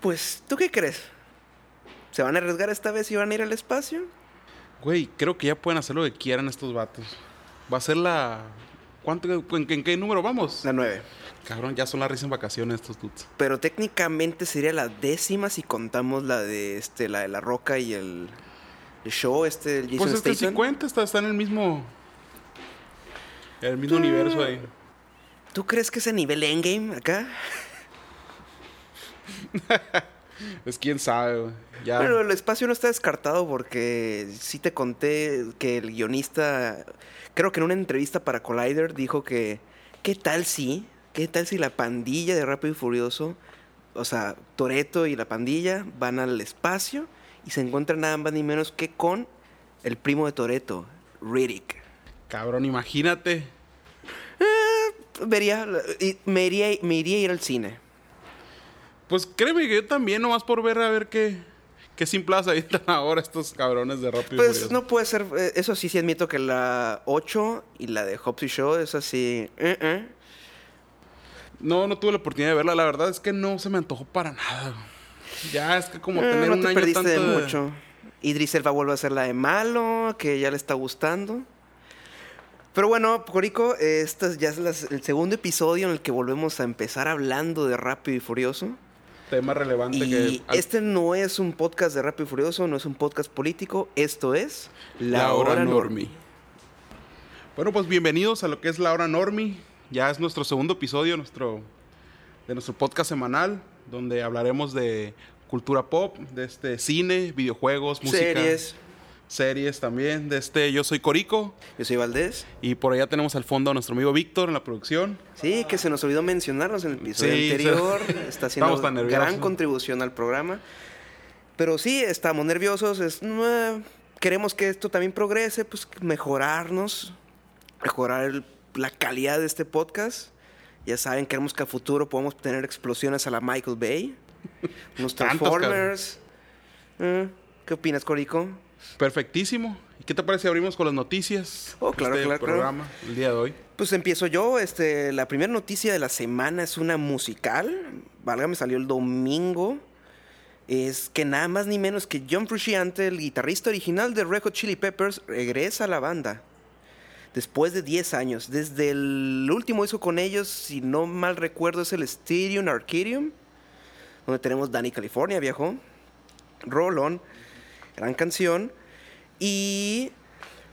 Pues, ¿tú qué crees? ¿Se van a arriesgar esta vez y van a ir al espacio? Güey, creo que ya pueden hacer lo que quieran estos vatos. Va a ser la. ¿Cuánto, en, qué número vamos? La 9. Cabrón, ya son las risas en vacaciones estos dudes. Pero técnicamente sería la décima si contamos la de este, la de la roca y el, el show, este, el Jason Pues este Statham. 50 está, está en el mismo. El mismo universo ahí. ¿Tú crees que es a nivel endgame acá? Pues quién sabe, güey. Ya. Bueno, el espacio no está descartado porque sí te conté que el guionista, creo que en una entrevista para Collider dijo que, ¿qué tal si? ¿Qué tal si la pandilla de Rápido y Furioso, o sea, Toreto y la pandilla van al espacio y se encuentran nada más ni menos que con el primo de Toreto, Riddick? Cabrón, imagínate. Vería, y me iría, me iría a ir al cine. Pues créeme que yo también, nomás por ver a ver qué, qué sin plaza están ahora estos cabrones de Rápido y Pues no puede ser, eh, eso sí, sí admito que la 8 y la de Hobbs y Show es así. eh, eh. No, no tuve la oportunidad de verla. La verdad es que no se me antojó para nada. Ya es que como Eh, tener no un te año perdiste tanto de mucho. Idris Elba vuelve a ser la de malo, que ya le está gustando. Pero bueno, Corico, este es ya es las- el segundo episodio en el que volvemos a empezar hablando de Rápido y Furioso. Tema relevante Y que este no es un podcast de Rápido y Furioso, no es un podcast político, esto es La Hora Normie. Bueno, pues bienvenidos a lo que es La Hora Normie. Ya es nuestro segundo episodio nuestro, de nuestro podcast semanal, donde hablaremos de cultura pop, de este cine, videojuegos, música, Series. Series también. De este, yo soy Corico Yo soy Valdés. y por allá tenemos al fondo a nuestro amigo Víctor en la producción. Sí, que se nos olvidó mencionarnos en el episodio Sí, anterior. Está haciendo tan nerviosos. gran contribución al programa. Pero sí, estamos nerviosos. Es, "Mua, queremos que esto también progrese, pues mejorarnos, mejorar el- la calidad de este podcast. Ya saben, queremos que a futuro podamos tener explosiones a la Michael Bay. Unos Transformers. Eh, ¿Qué opinas, Corico? Perfectísimo. ¿Y qué te parece si abrimos con las noticias? Oh, claro, este claro, claro. programa el día de hoy. Pues empiezo yo. Este, la primera noticia de la semana es una musical. Valga, me salió el domingo. Es que nada más ni menos que John Frusciante, el guitarrista original de Red Hot Chili Peppers, regresa a la banda. Después de 10 años. Desde el último disco con ellos, si no mal recuerdo, es el Styrian Arcadium. Donde tenemos Danny California, viajó. Rolón. Gran canción. Y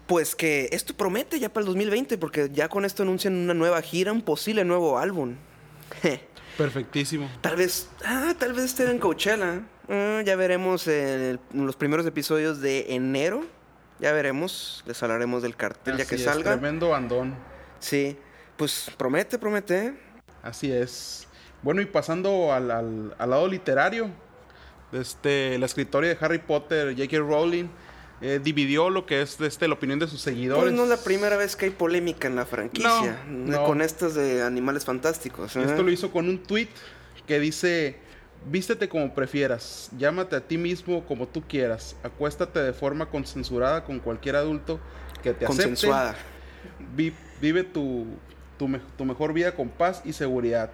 pues que esto promete ya para el 2020, porque ya con esto anuncian una nueva gira, un posible nuevo álbum. Perfectísimo. tal vez, ah, tal vez estén en Coachella. Ah, ya veremos en, el- los primeros episodios de enero. Ya veremos, les hablaremos del cartel ya que es, salga. Tremendo bandón. Sí, pues promete, promete. Así es. Bueno, y pasando al, al- al lado literario, este, la escritora de Harry Potter, J.K. Rowling, eh, dividió lo que es este, la opinión de sus seguidores. Pues no es la primera vez que hay polémica en la franquicia. No, no. Con estas de animales fantásticos. ¿eh? Esto lo hizo con un tweet que dice: Vístete como prefieras, llámate a ti mismo como tú quieras, acuéstate de forma consensuada con cualquier adulto que te acepte. Consensuada. Vi- vive tu, tu, me- tu mejor vida con paz y seguridad.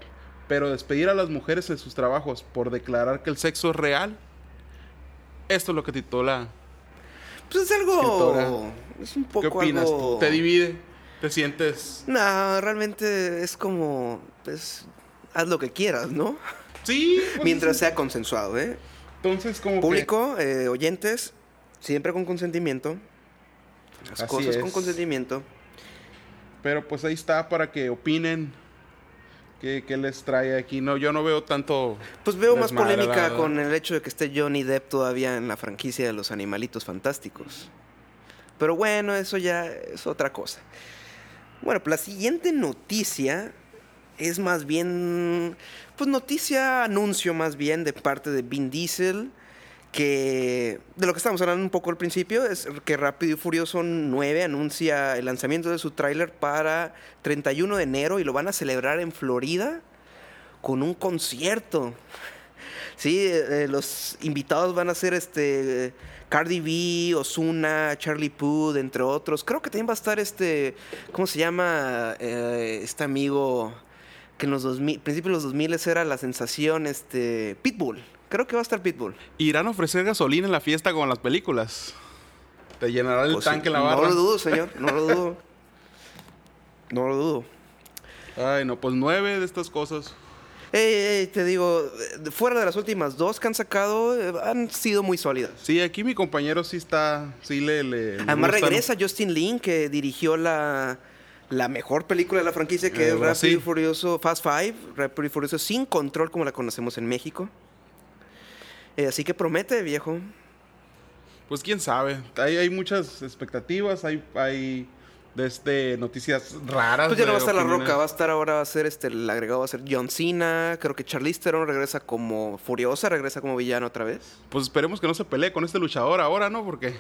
Pero despedir a las mujeres en sus trabajos por declarar que el sexo es real, esto es lo que titula. Pues es algo. Escritora. Es un ¿Qué poco opinas algo... ¿Te divide? ¿Te sientes...? No, realmente es como, pues, haz lo que quieras, ¿no? Sí. pues, Mientras sea consensuado, ¿eh? Entonces, como que- Público, eh, oyentes, siempre con consentimiento. Las Así cosas es. con consentimiento. Pero pues ahí está para que opinen. ¿Qué, qué les trae aquí? No, yo no veo tanto... Pues veo más polémica con el hecho de que esté Johnny Depp todavía en la franquicia de los animalitos fantásticos. Pero bueno, eso ya es otra cosa. Bueno, pues la siguiente noticia es más bien, pues noticia, anuncio más bien de parte de Vin Diesel, que de lo que estábamos hablando un poco al principio, es que Rápido y Furioso 9 anuncia el lanzamiento de su tráiler para 31 de enero y lo van a celebrar en Florida con un concierto. Sí, eh, los invitados van a ser este Cardi B, Ozuna, Charlie Puth, entre otros. Creo que también va a estar este, ¿cómo se llama? Eh, este amigo que en los 2000, principios de los 2000 era la sensación, este Pitbull. Creo que va a estar Pitbull. ¿Irán a ofrecer gasolina en la fiesta con las películas? ¿Te llenará el Pues, tanque la no barra? lo dudo, señor. No lo dudo. No lo dudo. Ay, no, pues nueve de estas cosas. Ey, ey, te digo, eh, fuera de las últimas dos que han sacado, eh, han sido muy sólidas. Sí, aquí mi compañero sí está, sí le... Además gusta, ¿no? regresa Justin Lin, que dirigió la, la mejor película de la franquicia, que Eh, es Rápido y. Furioso Fast Five, Rápido y Furioso sin control como la conocemos en México. Eh, así que promete, viejo. Pues quién sabe. Hay, hay muchas expectativas, hay, hay de este, noticias raras. Pues ya no va a estar La. Roca, va a estar ahora, va a ser este, el agregado va a ser John Cena. Creo que Charlize Theron regresa como Furiosa, regresa como villano otra vez. Pues esperemos que no se pelee con este luchador ahora, ¿no? Porque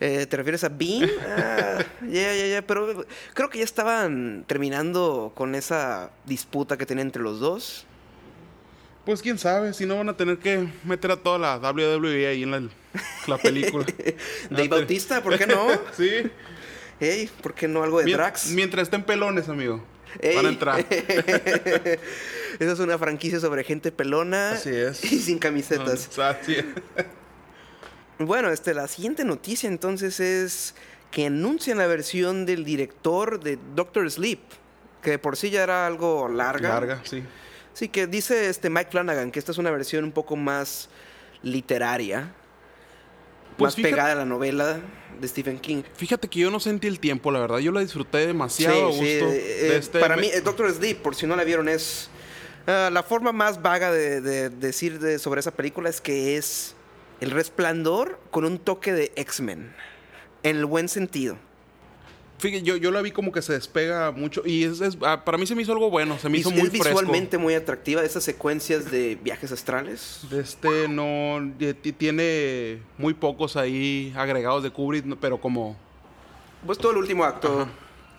Eh, ¿Te refieres a Bean? Ah, Ya, ya, ya, pero creo que ya estaban terminando con esa disputa que tenían entre los dos. Pues quién sabe, si no van a tener que meter a toda la WWE ahí en la, la película. Dave Ah, te- Bautista, ¿por qué no? sí. Ey, ¿por qué no algo de Mien- Drax? mientras estén pelones, amigo. Ey. Van a entrar. Esa es una franquicia sobre gente pelona Así es. y sin camisetas. O sea, sí. Bueno, este, la siguiente noticia entonces es que anuncian la versión del director de Doctor Sleep, que de por sí ya era algo larga. Larga, sí. Sí, que dice este Mike Flanagan que esta es una versión un poco más literaria, Pues más fíjate- pegada a la novela de Stephen King. Fíjate que yo no sentí el tiempo, la verdad. Yo la disfruté demasiado a gusto. sí, de eh, este- para me- mí, eh, Doctor Sleep, por si no la vieron, es ah, la forma más vaga de, de decir de- sobre esa película es que es el resplandor con un toque de X-Men, en el buen sentido. Fíjate, yo, yo la vi como que se despega mucho. Y es, es- ah, para mí se me hizo algo bueno. Se me hizo es muy fresco. visualmente muy atractiva, esas secuencias de viajes astrales. Este no. ti- Tiene muy pocos ahí agregados de Kubrick, pero como. Pues todo el último acto.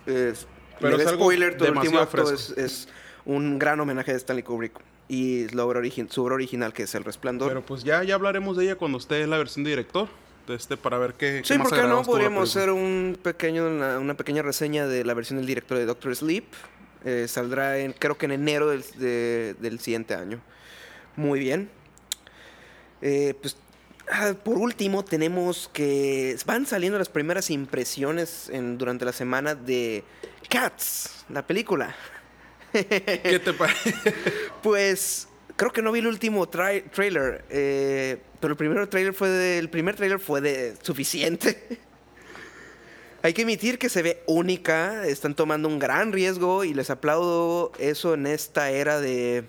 Es, Pero es spoiler, todo el último acto es, es un gran homenaje de Stanley Kubrick. Y la obra su obra original, que es El Resplandor. Pero pues ya, ya hablaremos de ella cuando esté la versión de director. Este, para ver qué. sí, qué más ¿por qué no? Podríamos hacer un pequeño, una, una pequeña reseña de la versión del director de Doctor Sleep. Eh, saldrá en, creo que en enero del, de- del siguiente año. Muy bien. Eh, pues, ah, por último, tenemos que van saliendo las primeras impresiones en- durante la semana de Cats, la película. ¿Qué te parece? Pues creo que no vi el último trai- trailer, eh, pero el primer trailer fue de, el primer trailer fue de suficiente. Hay que admitir que se ve única, están tomando un gran riesgo y les aplaudo eso en esta era de,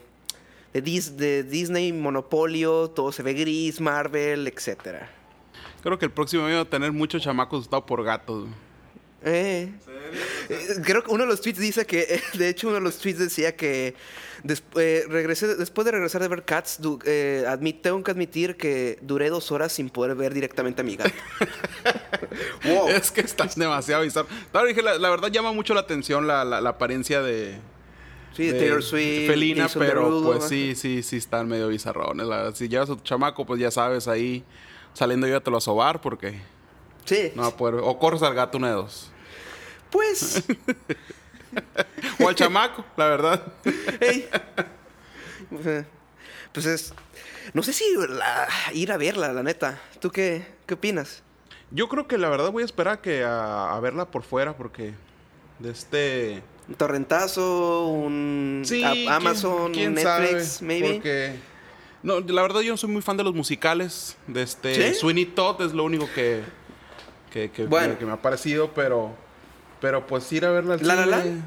de, Dis- de Disney, Monopolio, todo se ve gris, Marvel, etcétera. Creo que el próximo año va a tener muchos chamacos asustados por gatos. Eh. Eh, Creo que uno de los tweets dice que, de hecho, uno de los tweets decía que des- eh, regresé, después de regresar de ver Cats, du- eh, admit- tengo que admitir que duré dos horas sin poder ver directamente a mi gato. wow. Es que estás demasiado bizarro. Claro, dije, la, la verdad llama mucho la atención la, la- la apariencia de, Sí, de de Taylor Swift. Felina, Jason pero Derulo, pues sí, sí, sí están medio bizarrones. la. Si llevas a tu chamaco, pues ya sabes, ahí saliendo yo te lo a sobar porque Sí. no va a poder. O corres al gato una de dos. Pues, O al chamaco, la verdad. hey. Pues es. No sé si la- ir a verla, la neta. ¿Tú qué, qué opinas? Yo creo que la verdad voy a esperar que a, a verla por fuera porque de este... ¿Un torrentazo? ¿Un Sí, a- Amazon? quién Netflix? sabe, maybe. Porque no, la verdad yo no soy muy fan de los musicales. De este ¿Sí? Sweeney Todd es lo único que que, que- Bueno. que me ha parecido, pero pero pues ir a verla al ¿La La cine, Land?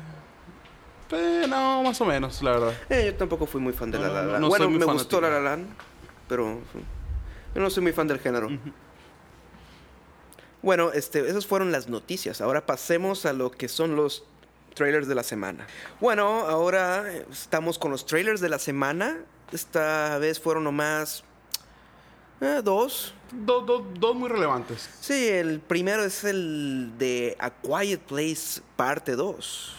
pues, no, más o menos, la verdad. Eh, yo tampoco fui muy fan de No, La La no, Land. no bueno, me gustó La La Land, pero yo no soy muy fan del género. Bueno, este, esas fueron las noticias. Ahora pasemos a lo que son los trailers de la semana. Bueno, ahora estamos con los trailers de la semana. Esta vez fueron nomás eh, dos. Do- do- dos muy relevantes. Sí, el primero es el de A Quiet Place parte 2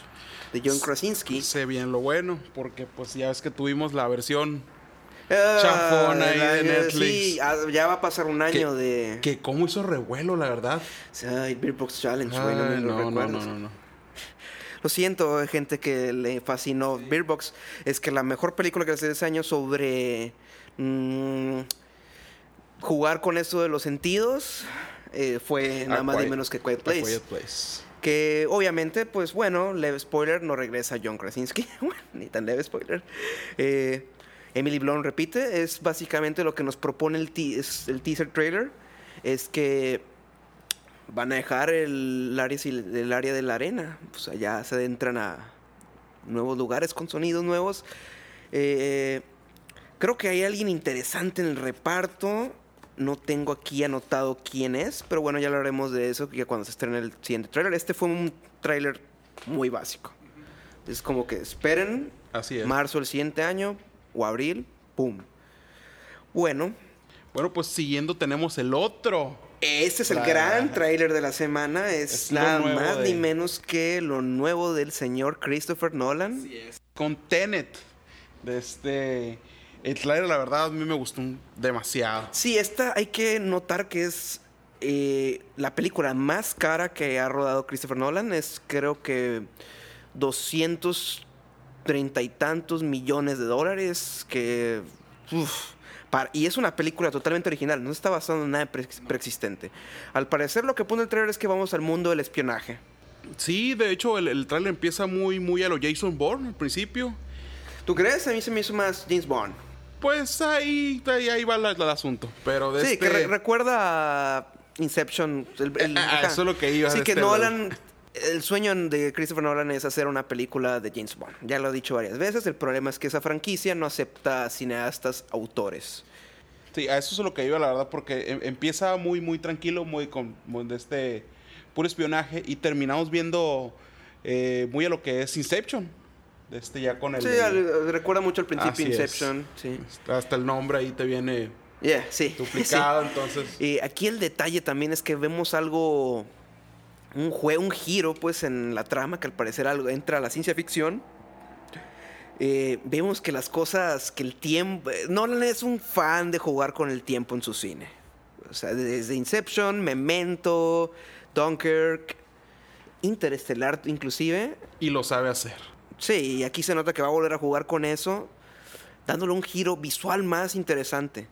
de John Krasinski. Sé bien lo bueno, porque pues ya ves que tuvimos la versión Ah, Chafona ahí de el- Netflix. Sí, ah, ya va a pasar un año que, de. que cómo hizo revuelo, la verdad. Ay, Beer Box Challenge, güey, no me lo no, no, recuerdas. no, no, no. Lo siento, gente que le fascinó Beer Box. Es que la mejor película que hace ese año sobre mm, jugar con eso de los sentidos eh, fue nada más ni menos que Quiet Place. Quiet Place. Que obviamente, pues bueno, leve spoiler, no regresa John Krasinski. Bueno, ni tan leve spoiler. Eh, Emily Blunt repite, es básicamente lo que nos propone el, el teaser trailer. Es que van a dejar el área, el área de la arena. Pues allá se adentran a nuevos lugares con sonidos nuevos. Eh, creo que hay alguien interesante en el reparto. No tengo aquí anotado quién es, pero bueno, ya hablaremos de eso ya cuando se estrene el siguiente tráiler. Este fue un tráiler muy básico. Es como que esperen Así es. marzo del siguiente año o abril, ¡pum! Bueno, Bueno, pues siguiendo tenemos el otro. este es el gran tráiler de la semana. Es, Es nada más de- ni menos que lo nuevo del señor Christopher Nolan. Con Tenet. De este. El trailer, la verdad, a mí me gustó demasiado. Sí, esta hay que notar que es eh, la película más cara que ha rodado Christopher Nolan. Es creo que 230 y tantos millones de dólares. Que. uf, para- y es una película totalmente original, no está basada en nada pre- preexistente. Al parecer, lo que pone el trailer es que vamos al mundo del espionaje. Sí, de hecho, el, el trailer empieza muy, muy a lo Jason Bourne al principio. ¿Tú crees? A mí se me hizo más James Bond. Pues ahí, ahí, ahí va el asunto. Pero de Sí, este... que re- recuerda a Inception. el- el- Ah, ajá. eso es lo que iba Sí, que este Nolan. El sueño de Christopher Nolan es hacer una película de James Bond. Ya lo he dicho varias veces. El problema es que esa franquicia no acepta cineastas autores. Sí, a eso es lo que iba, la verdad, porque em- empieza muy, muy tranquilo, muy con muy de este puro espionaje y terminamos viendo eh, muy a lo que es Inception. Este ya con el. Sí, recuerda mucho al principio. Inception. Sí. Hasta el nombre ahí te viene Yeah, sí. duplicado, Sí. entonces. Y aquí el detalle también es que vemos algo, un jue- un giro pues en la trama que al parecer algo entra a la ciencia ficción. Eh, vemos que las cosas, que el tiempo, eh, Nolan es un fan de jugar con el tiempo en su cine. O sea, desde Inception, Memento, Dunkirk, Interestelar inclusive. Y lo sabe hacer. Sí, y aquí se nota que va a volver a jugar con eso, dándole un giro visual más interesante.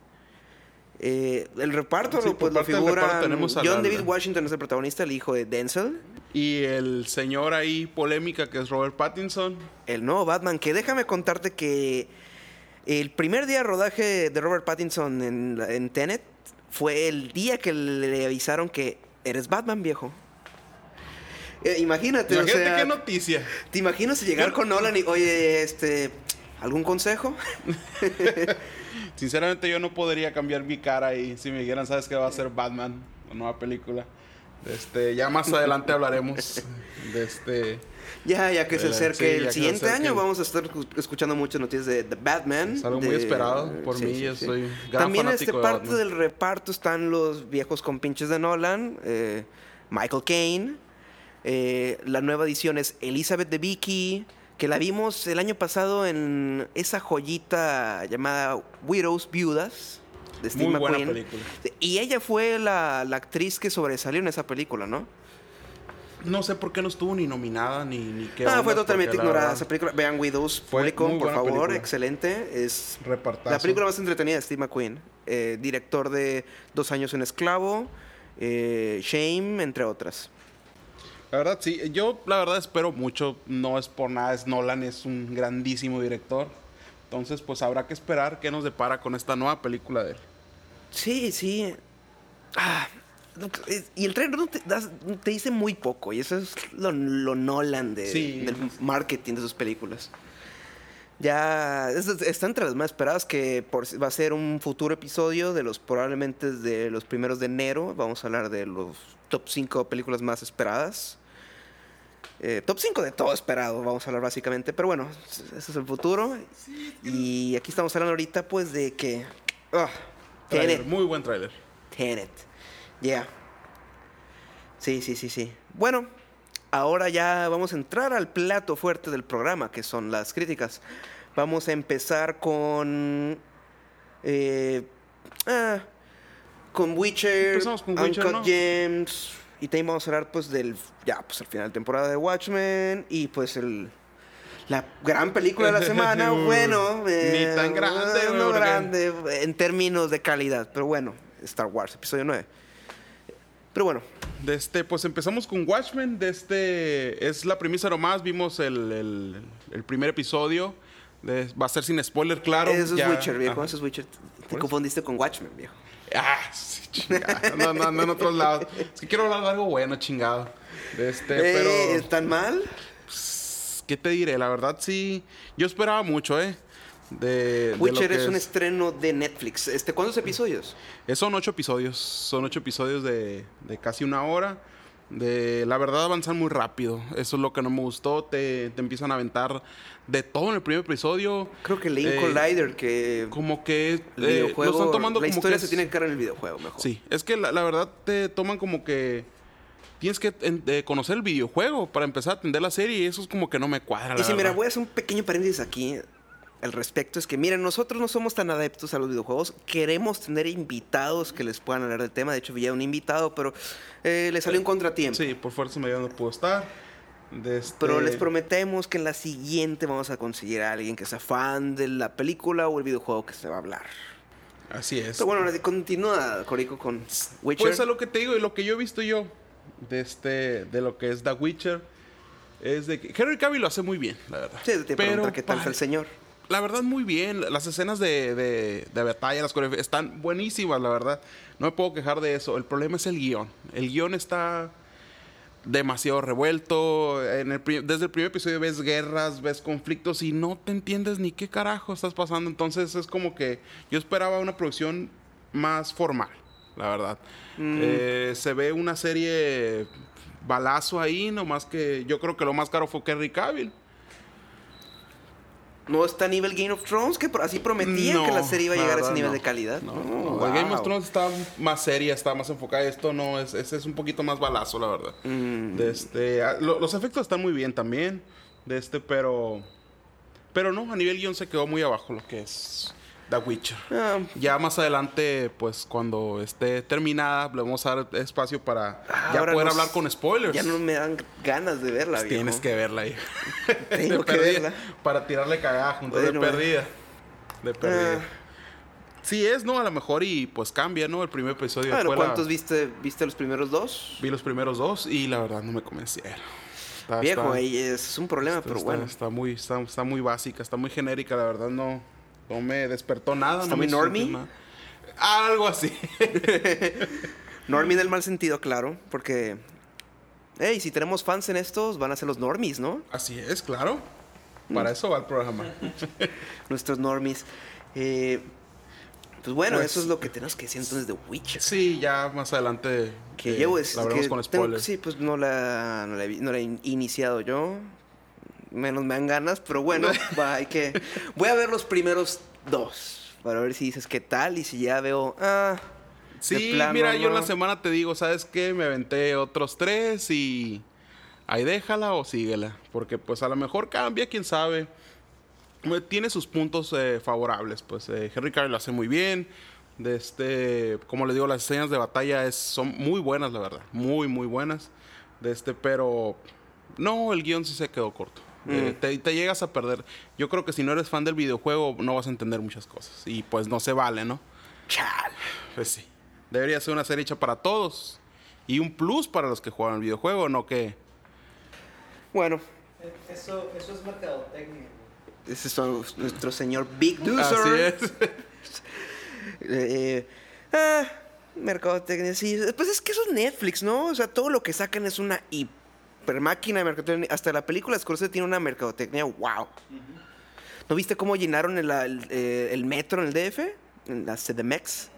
Eh, el reparto Sí, pues, del figura tenemos John David Washington es el protagonista, el hijo de Denzel, Y el señor ahí polémica que es Robert Pattinson. el nuevo Batman, que déjame contarte que el primer día de rodaje de Robert Pattinson en, la- en Tenet fue el día que le avisaron que eres Batman, viejo. Eh, imagínate, Imagínate o sea, qué noticia. ¿te imaginas llegar con Nolan y, oye, este, ¿algún consejo? Sinceramente yo no podría cambiar mi cara ahí si me dijeran, sabes que va a ser Batman, la nueva película. Este, ya más adelante hablaremos de este. Ya, ya que se acerque sí, el siguiente año, vamos a estar escu- escuchando muchas noticias de The Batman. Es algo muy de- esperado por mí, yo soy gran También fanático este de parte Batman. del reparto están los viejos compinches de Nolan, eh, Michael Caine. Eh, la nueva edición es Elizabeth de Vicky, que la vimos el año pasado en esa joyita llamada Widows Viudas de Steve Muy buena McQueen. película. Y ella fue la, la actriz que sobresalió en esa película, ¿no? No sé por qué no estuvo ni nominada ni, ni qué. Ah, onda, fue totalmente ignorada esa película. Vean Widows, público, por favor, película. excelente. Es Repartazo. la película más entretenida de Steve McQueen. Eh, director de Dos años en esclavo, eh, Shame, entre otras. La verdad, sí. Yo, la verdad, espero mucho. No es por nada. Es Nolan, es un grandísimo director. Entonces, pues habrá que esperar qué nos depara con esta nueva película de él. Sí, sí. Ah, y el trailer no te, das- te dice muy poco. Y eso es lo, lo Nolan de, Sí. del marketing de sus películas. Ya es- está entre las más esperadas que por- va a ser un futuro episodio de los probablemente de los primeros de enero. Vamos a hablar de los top 5 películas más esperadas. Eh, top 5 de todo esperado, vamos a hablar básicamente. Pero bueno, ese es el futuro. Y aquí estamos hablando ahorita pues de que... Tráiler, Tenet. Muy buen tráiler. Tenet. Yeah. Sí, sí, sí, sí. Bueno, ahora ya vamos a entrar al plato fuerte del programa, que son las críticas. Vamos a empezar con. eh, ah, con Witcher, Empezamos con Witcher, Uncut ¿no? Gems. Y también vamos a hablar, pues, del. Ya, pues, al final de temporada de Watchmen. Y pues el. La gran película de la semana, bueno. Ni tan grande, eh, No grande en términos de calidad, pero bueno, Star Wars, episodio 9. Pero bueno, De este, pues empezamos con Watchmen. De este, es la premisa nomás. Vimos el, el- el primer episodio. De- va a ser sin spoiler, claro. eso es ya- Witcher, viejo. Eso es Witcher. Te ¿Por confundiste con Watchmen, viejo. Ah, sí, chingada. No, no, no, en otros lados. Es que quiero hablar de algo bueno, chingado. De este, Eh, pero. ¿Están mal? ¿Qué te diré? La verdad, sí. Yo esperaba mucho, ¿eh? De, de Witcher lo que es un estreno de Netflix. Este, ¿Cuántos episodios? Eh, Son ocho episodios. Son ocho episodios de, de casi una hora. De, la verdad avanzan muy rápido. Eso es lo que no me gustó. Te, te empiezan a aventar de todo en el primer episodio. Creo que en Eh, Collider que Como que el eh, videojuego, lo están tomando la como historia que se es- tiene que cargar en el videojuego mejor. Sí, es que la, la verdad te toman como que tienes que eh, conocer el videojuego para empezar a atender la serie y eso es como que no me cuadra. Y la sí, mira, verdad. voy a hacer un pequeño paréntesis aquí al respecto. Es que, miren, nosotros no somos tan adeptos a los videojuegos. Queremos tener invitados que les puedan hablar del tema. De hecho, vi a un invitado, pero eh, le salió un contratiempo. Sí, por fuerza me no puedo estar. Este- Pero les prometemos que en la siguiente vamos a conseguir a alguien que sea fan de la película o el videojuego que se va a hablar. Así es. Pero bueno, continúa, Corico, con Witcher. Pues a lo que te digo y lo que yo he visto yo de este de lo que es The Witcher es de que Henry Cavill lo hace muy bien, la verdad. Sí, te preguntar qué tal está el señor. La verdad muy bien, las escenas de, de, de batalla, las coreografías están buenísimas, la verdad. No me puedo quejar de eso. El problema es el guion. El guion está demasiado revuelto. En el desde el primer episodio ves guerras, ves conflictos y no te entiendes ni qué carajo estás pasando. Entonces es como que yo esperaba una producción más formal, la verdad. Eh, se ve una serie balazo ahí, nomás que yo creo que lo más caro fue Henry Cavill. No está a nivel Game of Thrones, que así prometían No, que la serie iba a llegar a ese nivel no. de calidad. No, el Game wow. of Thrones está más seria, está más enfocada. Esto no, es, ese es un poquito más balazo, la verdad. Mm. De este, ah, lo- los efectos están muy bien también. De este, pero. Pero no, a nivel guion se quedó muy abajo lo que es The Witcher. Ah, Ya más adelante, pues cuando esté terminada, le vamos a dar espacio para ya ahora poder nos- hablar con spoilers. Ya no me dan ganas de verla, Pues viejo. Tienes que verla ahí. Tengo que perdida, verla. Para tirarle cagada junto Bueno, de perdida. De perdida. Ah. Sí es, ¿no? A lo mejor y pues cambia, ¿no? El primer episodio Bueno, fue la- ¿cuántos viste? ¿Viste los primeros dos? Vi los primeros dos y la verdad no me convencieron. Está- Viejo, está- ahí es un problema, está- pero bueno. Está muy, está muy básica, está muy genérica, la verdad no, no me despertó nada. ¿Está no me muy normie? nada. Algo así. Normie en el mal sentido, claro, porque... Hey, si tenemos fans en estos, van a ser los normies, ¿no? así es, claro. Para eso va el programa. Nuestros normies. Eh, pues bueno, Pues- eso es lo que tenemos que decir entonces de Witcher. Sí, ya más adelante Que eh, llevo es la veremos con tengo- spoilers. sí, pues no la, no la, he vi- no la he in- iniciado yo. Menos me dan ganas, pero bueno, va, hay que. Voy a ver los primeros dos para ver si dices qué tal y si ya veo. Ah, Sí, plano, mira, yo en la semana te digo, ¿sabes qué? Me aventé otros tres y ahí déjala o síguela. Porque pues a lo mejor cambia, quién sabe. Eh, Tiene sus puntos eh, favorables, pues eh, Henry Cavill lo hace muy bien. De este, como les digo, las escenas de batalla es, son muy buenas, la verdad. Muy, muy buenas. De este, pero no, el guion sí se quedó corto. Eh, Mm. te, te llegas a perder. Yo creo que si no eres fan del videojuego, no vas a entender muchas cosas. Y pues no se vale, ¿no? chal. Pues sí. Debería ser una serie hecha para todos. Y un plus para los que juegan el videojuego, no que. Bueno, Eso, eso es mercadotecnia. ese es nuestro señor Big Dozer. Así es. Eh, ah, mercadotecnia, sí. Pues es que eso es Netflix, ¿no? O sea, todo lo que sacan es una hiper máquina de mercadotecnia. Hasta la película Scorsese tiene una mercadotecnia, wow. ¿No viste cómo llenaron el, el, eh, el metro en el DF? En la CDMX.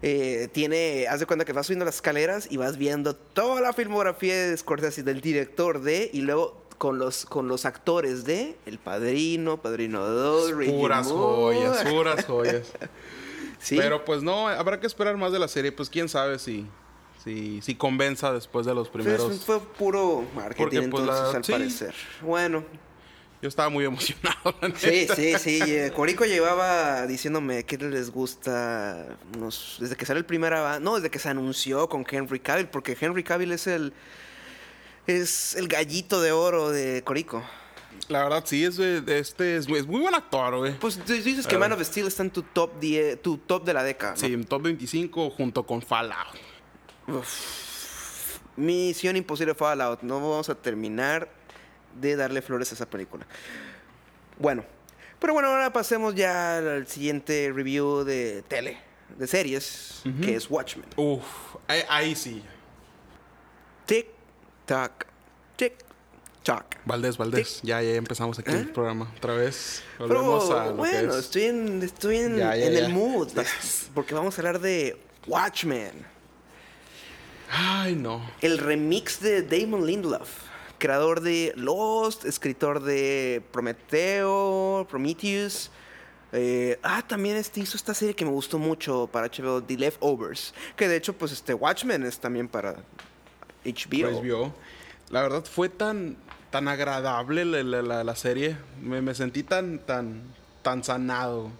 Eh, tiene, haz de cuenta que vas subiendo las escaleras y vas viendo toda la filmografía de Scorsese, del director de, y luego con los, con los actores de El Padrino, Padrino 2, Reggie Puras Moore. joyas, puras joyas. Sí. Pero pues no, habrá que esperar más de la serie. Pues quién sabe si, si, si convenza después de los primeros. Fue, puro marketing, Porque, pues, entonces, la- al sí. parecer. Bueno, Yo estaba muy emocionado. la sí, neta. sí, sí. eh, Corico llevaba diciéndome que les gusta unos- desde que sale el primer avance, no, desde que se anunció con Henry Cavill, porque Henry Cavill es el es el gallito de oro de Corico. La verdad, sí, es, este, es, es muy buen actor, güey. Pues dices que. Man of Steel está en tu top 10, tu top de la década. ¿no? Sí, en top 25 junto con Fallout. Misión Imposible Fallout. No vamos a terminar de darle flores a esa película. Bueno, pero bueno, ahora pasemos ya al siguiente review de tele, de series, que es Watchmen. Uf, ahí, ahí sí. Tic, tac, tic, tac. Valdés, Valdés. Ya, ya empezamos aquí ¿Eh? el programa. Otra vez. Pero Volvemos a lo bueno, que es. estoy en, estoy en, Ya, ya, en ya. el mood. Porque vamos a hablar de Watchmen. Ay, no. El remix de Damon Lindelof, creador de Lost, escritor de Prometeo, Prometheus. Eh, ah, también este hizo esta serie que me gustó mucho para HBO, The Leftovers. Que de hecho, pues este Watchmen es también para HBO. La verdad fue tan, tan agradable la, la- la- la serie. Me, me sentí tan, tan, tan sanado.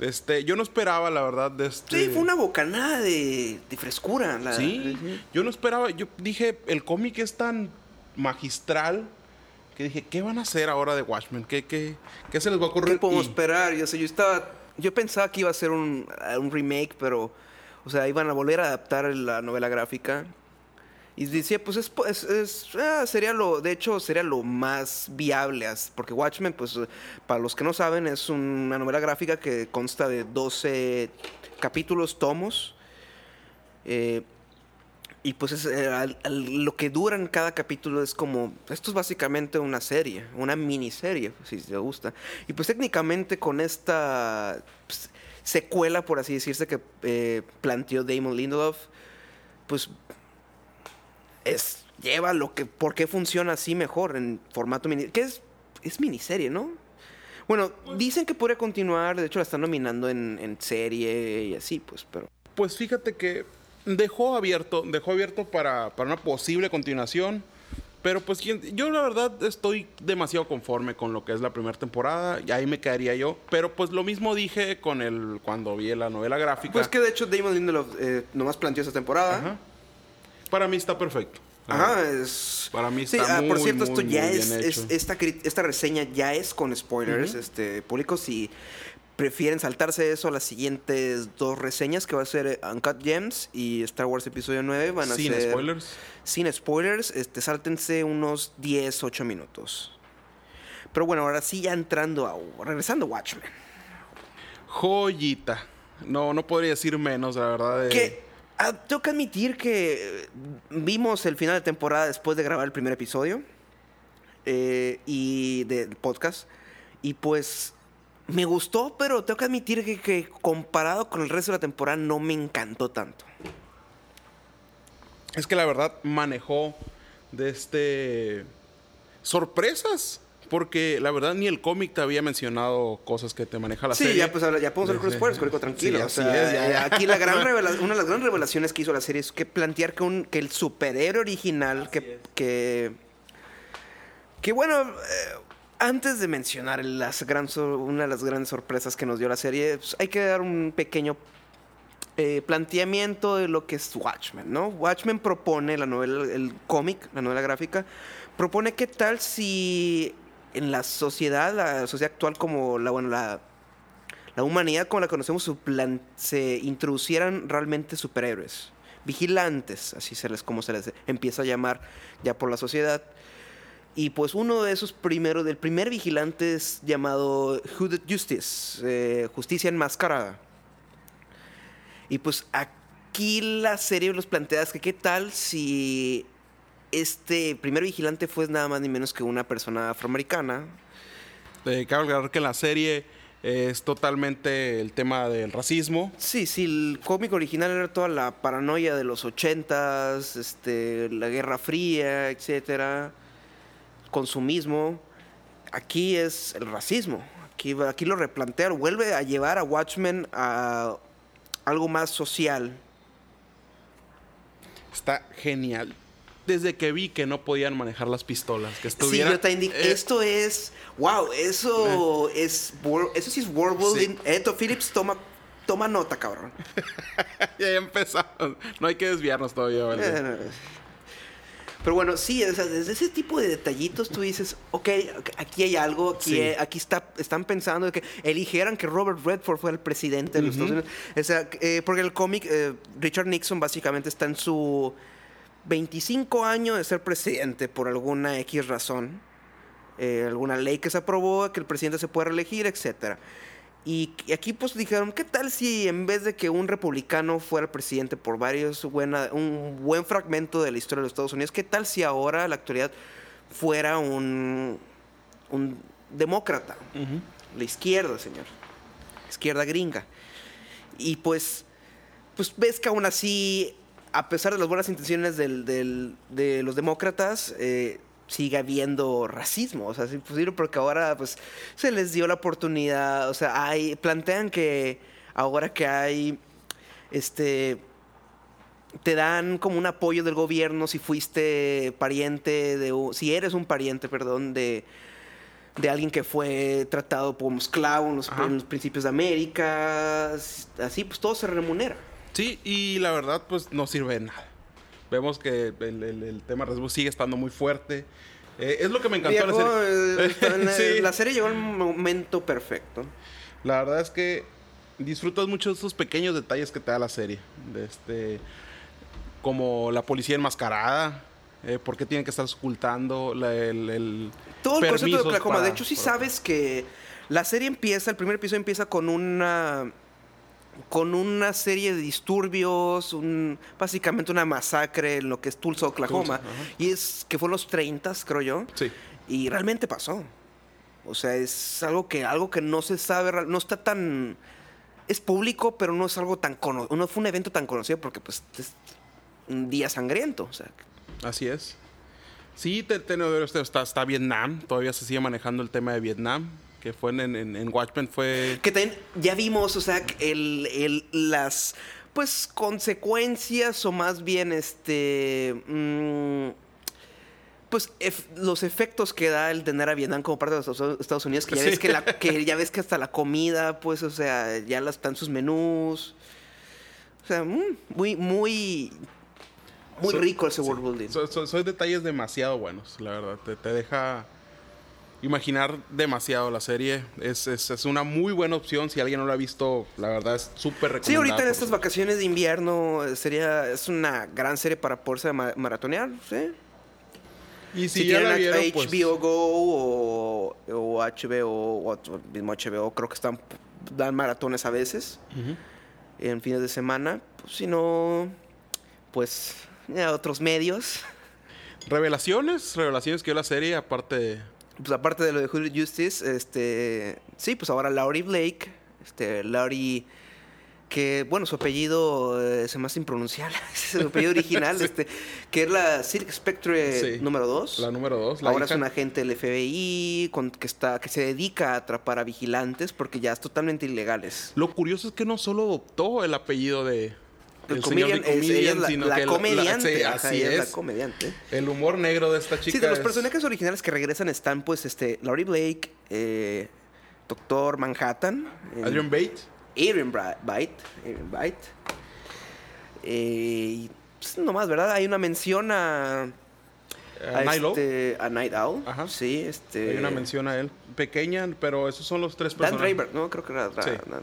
Este, yo no esperaba, la verdad, de este. Sí, fue una bocanada de, de frescura. la- Sí, yo no esperaba. Yo dije, el cómic es tan magistral que dije, ¿qué van a hacer ahora de Watchmen? ¿Qué, qué, qué se les va a ocurrir? ¿Qué podemos Y- esperar? Yo, sé, yo estaba. Yo pensaba que iba a ser un, un remake, pero. O sea, iban a volver a adaptar la novela gráfica. Y decía, pues es, ah, sería lo, de hecho, sería lo más viable, porque Watchmen, pues, para los que no saben, es una novela gráfica que consta de 12 capítulos, tomos, eh, y pues es, eh, lo que dura en cada capítulo es como, esto es básicamente una serie, una miniserie, si te gusta. Y pues técnicamente con esta pues, secuela, por así decirse, que eh, planteó Damon Lindelof, pues es lleva lo que por qué funciona así mejor en formato mini que es es miniserie no bueno dicen que podría continuar de hecho la están nominando en, en serie y así pues pero Pues fíjate que dejó abierto, dejó abierto para, para una posible continuación. Pero pues yo la verdad estoy demasiado conforme con lo que es la primera temporada. Y ahí me quedaría yo. Pero pues lo mismo dije con el cuando vi la novela gráfica. pues que de hecho Damon Lindelof eh, nomás planteó esa temporada Ajá. Para mí está perfecto. Ajá, es... Para mí Sí, está ah, por muy, cierto, esto muy, ya es, esta, esta reseña ya es con spoilers, este, públicos. Si prefieren saltarse eso, las siguientes dos reseñas, que va a ser eh, Uncut Gems y Star Wars Episodio 9, van a Sin ser... spoilers. Sin spoilers, este, sáltense unos 10, 8 minutos. Pero bueno, ahora sí ya entrando a... Regresando a Watchmen. Joyita. No, no podría decir menos, la verdad. de- Que ah, tengo que admitir que eh, vimos el final de temporada después de grabar el primer episodio eh, y del podcast. Y pues me gustó, pero tengo que admitir que, que comparado con el resto de la temporada no me encantó tanto. Es que la verdad manejó de este sorpresas. Porque la verdad ni el cómic te había mencionado cosas que te maneja la Sí, serie. ya, pues, ya podemos con Sí, spoilers, sí. Corico, tranquilo. Sí, o sea, es, ya, ya. Aquí la gran una de las grandes revelaciones que hizo la serie es que plantear que, un, que el superhéroe original, que, que, que bueno, eh, antes de mencionar las gran, una de las grandes sorpresas que nos dio la serie, pues, hay que dar un pequeño eh, planteamiento de lo que es Watchmen, ¿no? Watchmen propone, la novela, el cómic, la novela gráfica, propone qué tal si en la sociedad, la sociedad actual como la, bueno, la, la humanidad como la conocemos se introducieran realmente superhéroes, vigilantes, así se les como se les empieza a llamar ya por la sociedad. Y pues uno de esos primeros, del primer vigilante es llamado Hooded Justice, eh, justicia enmascarada. Y pues aquí la serie los plantea que qué tal si este primer vigilante fue nada más ni menos que una persona afroamericana. Eh, cabe aclarar que en la serie es totalmente el tema del racismo. Sí, sí, el cómic original era toda la paranoia de los ochentas, este, la Guerra Fría, etcétera, consumismo. Aquí es el racismo. Aquí, aquí lo replantea, vuelve a llevar a Watchmen a algo más social. Está genial. Desde que vi que no podían manejar las pistolas, que Sí, estuviera... yo te indico, eh, esto es, wow, eso es, wor- eso sí es world building. Eto Phillips toma, toma nota, cabrón. ya empezamos. No hay que desviarnos todavía, ¿vale? Eh, Pero bueno, sí, o sea, desde ese tipo de detallitos tú dices, ok, aquí hay algo, aquí, Sí. eh, aquí está, están pensando de que eligieran que Robert Redford fuera el presidente de los. Estados Unidos. O sea, eh, porque el cómic, eh, Richard Nixon básicamente está en su 25 años de ser presidente por alguna X razón, eh, alguna ley que se aprobó, que el presidente se puede reelegir, etcétera. Y y aquí pues dijeron, ¿qué tal si en vez de que un republicano fuera presidente por varios buena, un buen fragmento de la historia de los Estados Unidos, qué tal si ahora la actualidad fuera un, un demócrata? La izquierda, señor. Izquierda gringa. Y pues, pues ves que aún así, a pesar de las buenas intenciones del- del- de los demócratas, eh, sigue habiendo racismo. O sea, es imposible porque ahora pues se les dio la oportunidad. O sea, hay, plantean que ahora que hay este te dan como un apoyo del gobierno si fuiste pariente de si eres un pariente, perdón, de de alguien que fue tratado como esclavo en los, Ajá. en los principios de América, así pues todo se remunera. Sí, y la verdad, pues no sirve de nada. Vemos que el, el- el tema racismo sigue estando muy fuerte. Eh, es lo que me encantó la eh, serie. en la, Sí. la serie llegó un momento perfecto. La verdad es que disfrutas mucho de esos pequeños detalles que te da la serie. De este, como la policía enmascarada. Eh, ¿Por qué tienen que estar ocultando la- el, el Todo el concepto de Oklahoma. para- de hecho, sí para- sabes que la serie empieza, el primer episodio empieza con una con una serie de disturbios, un, básicamente una masacre en lo que es Tulsa, Oklahoma. Tulsa, y es que fue en los 30, creo yo. Sí. Y realmente pasó. O sea, es algo que, algo que no se sabe, no está tan... Es público, pero no es algo tan conocido. No fue un evento tan conocido porque pues es un día sangriento. O sea, Así es. Sí, te, te- está, está Vietnam. Todavía se sigue manejando el tema de Vietnam. Que fue en, en, en Watchmen. Fue. que también ya vimos, o sea, el, el- las pues consecuencias o más bien este... mm, pues ef- los efectos que da el tener a Vietnam como parte de los Estados- Unidos, que ya, Sí. ves que, la- que ya ves que hasta la comida, pues, o sea, ya las están sus menús. O sea, mm, muy, muy, muy So- rico ese sí. world building. So- so- Son detalles demasiado buenos, la verdad. Te, te deja imaginar demasiado la serie. Es, es, es una muy buena opción. Si alguien no la ha visto, la verdad es súper recomendable. Sí, ahorita en estas vacaciones de invierno eh, sería, es una gran serie para poderse ma- maratonear, ¿sí? Y si, si, ya tienen la H- vieron, pues, HBO Go o, o HBO o mismo HBO, creo que están dan maratones a veces en fines de semana. Pues, si no, pues ya otros medios. Revelaciones, revelaciones que dio la serie, aparte de... Pues aparte de lo de Julio Justice, este, sí, pues ahora Laurie Blake, este, Laurie, que bueno, su apellido eh, se me hace impronunciable, su apellido original, este, que es la Silk Spectre Sí. número 2. La número dos, la Ahora hija. es un agente del FBI con- que, está, que se dedica a atrapar a vigilantes porque ya es totalmente ilegales. Lo curioso es que no solo adoptó el apellido de... El señor comedian- es- ella es comedian, la, comediante. sí, así es. la comediante. El humor negro de esta chica Sí, de los es- personajes originales que regresan están, pues, este, Laurie Blake, eh, Doctor Manhattan, eh, Adrian Bates. Adrian Byte, Adrian Byte. Eh, y, pues, nomás, ¿verdad? Hay una mención a, a Night Owl. este, a Night Owl. Ajá. Sí, este. Hay una mención a él. Pequeña, pero esos son los tres Dan personajes. Draper, ¿no? Creo que era. Sí. Dan-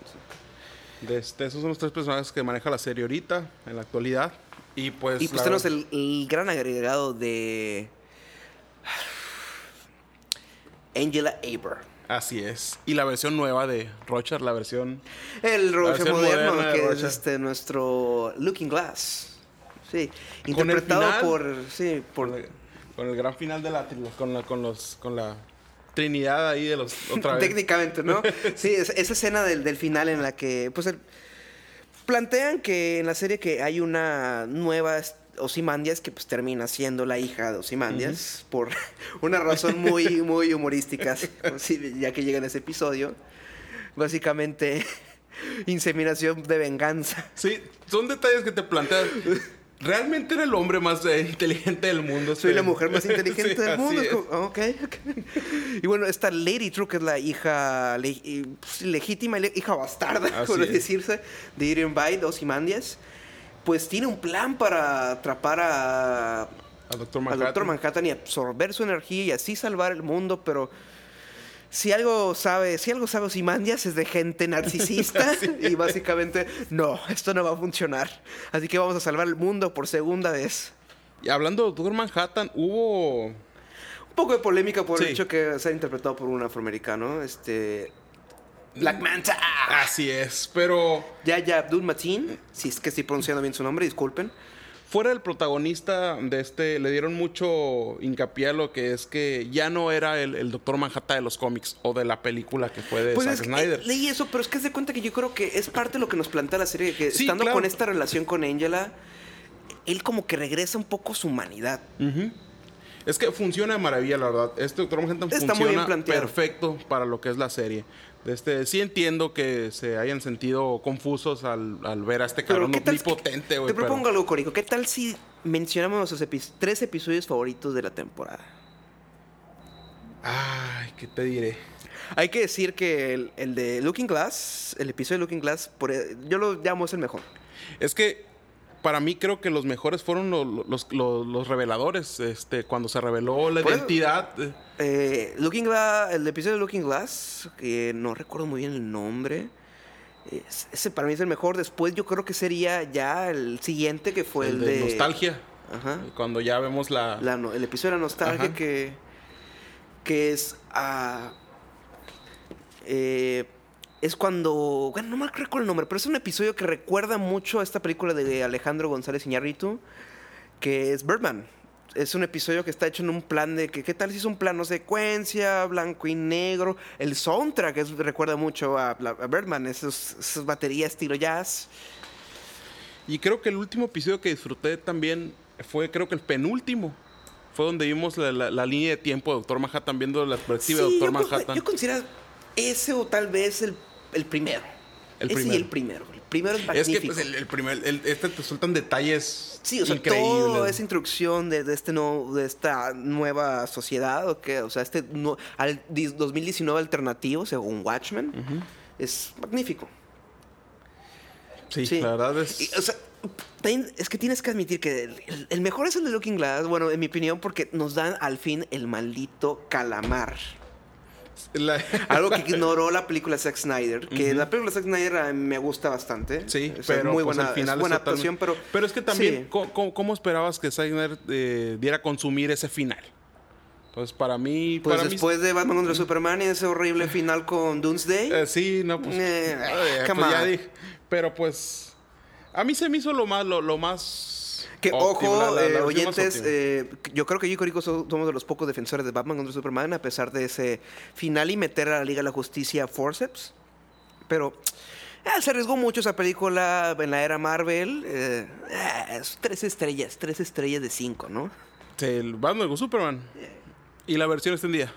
De este, esos son los tres personajes que maneja la serie ahorita, en la actualidad. Y pues. Y pues tenemos el, el gran agregado de. Angela Aber. Así es. Y la versión nueva de Rocher, la versión. El Roger versión moderno, que es este, nuestro Looking Glass. Sí. Interpretado final- por. Sí, por. Con el, con el gran final de la. Con la, con los, con la trinidad ahí de los. Otra vez. Técnicamente, ¿no? Sí, es- esa escena del, del final en la que. Pues el- plantean que en la serie que hay una nueva Ozymandias que pues termina siendo la hija de Ozymandias por una razón muy, muy humorística, ya que llega en ese episodio. Básicamente, inseminación de venganza. Sí, son detalles que te plantean. Realmente era el hombre más eh, inteligente del mundo. Soy la mujer más inteligente Sí, del mundo. Como, ok, ok. Y bueno, esta Lady True, que es la hija le- y, pues, legítima, le- hija bastarda, por decirse, de Irene Byte, Ozymandias, pues tiene un plan para atrapar a, A Doctor Manhattan. Doctor Manhattan y absorber su energía y así salvar el mundo, pero si algo sabe, si algo sabe Ozymandias es de gente narcisista y básicamente no, esto no va a funcionar. Así que vamos a salvar el mundo por segunda vez. Y hablando de Doctor Manhattan, hubo. Un poco de polémica por Sí. el hecho que sea interpretado por un afroamericano, este Black Manta. Así es, pero Yaya Abdul Mateen, si es que estoy pronunciando bien su nombre, disculpen. Fuera del protagonista de este, le dieron mucho hincapié a lo que es que ya no era el, el Doctor Manhattan de los cómics o de la película que fue de Pues Zack es que, Snyder. eh, leí eso, pero es que es de cuenta que yo creo que es parte de lo que nos plantea la serie, que Sí, estando claro. con esta relación con Angela, él como que regresa un poco a su humanidad. Es que funciona de maravilla, la verdad. Este Doctor Manhattan Está muy bien funciona perfecto para lo que es la serie. Este, sí entiendo que se hayan sentido confusos al, al ver a este cabrón omnipotente, güey. Te pero- propongo algo, Corico. ¿Qué tal si mencionamos nuestros epi- tres episodios favoritos de la temporada? Ay, ¿qué te diré? Hay que decir que el, el de Looking Glass, el episodio de Looking Glass, por- e, yo lo llamo es el mejor. Es que para mí creo que los mejores fueron lo- lo- los, los- los reveladores. Este, cuando se reveló la Por eso- identidad. eh, Eh, Looking Glass, el episodio de Looking Glass, que no recuerdo muy bien el nombre. es- ese para mí es el mejor. Después yo creo que sería ya el siguiente, que fue el, el de, de nostalgia. Ajá. Cuando ya vemos la. La no- el episodio de la nostalgia Ajá. que, que es ah, eh, es cuando bueno no me recuerdo el nombre pero es un episodio que recuerda mucho a esta película de Alejandro González Iñárritu que es Birdman es un episodio que está hecho en un plan de que qué tal si es un plano secuencia blanco y negro el soundtrack es- recuerda mucho a, a Birdman esos, esas baterías estilo jazz Y creo que el último episodio que disfruté también fue, creo que el penúltimo. Fue donde vimos la, la- la línea de tiempo de Doctor Manhattan, viendo la perspectiva de Doctor yo, con- Manhattan. yo considero ese o tal vez el, el primero. El ese primero. y el primero. El primero es es magnífico. que pues, el, el primer, el- este te sueltan detalles sí, o sea, increíbles. toda esa introducción de, de este no, de esta nueva sociedad, ¿o qué? O sea, este no- al di- 2019 alternativo, según Watchmen, es magnífico. sí, Sí. la verdad es... Y, o sea, es que tienes que admitir que el mejor es el de Looking Glass, bueno, en mi opinión, porque nos dan al fin el maldito calamar. La- Algo que ignoró la película Zack Snyder, que la película Zack Snyder me gusta bastante. Sí, Es pero muy pues, buena, al final es buena es actuación, pero Pero es que también, Sí. ¿cómo, esperabas que Snyder eh, diera a consumir ese final? Entonces, para mí... pues para mí- después de Batman contra Superman y ese horrible final con Doomsday, Eh, sí, no, pues... Eh, eh, pues ya dije. Pero pues... A mí se me hizo lo más... Lo, lo más que ojo, eh, oyentes, eh, yo creo que yo y Corico so- somos de los pocos defensores de Batman contra Superman, a pesar de ese final y meter a la Liga de la Justicia a forceps. Pero eh, se arriesgó mucho esa película en la era Marvel. es tres estrellas, tres estrellas de cinco, ¿no? Sí, el Batman con Superman. Y la versión extendida.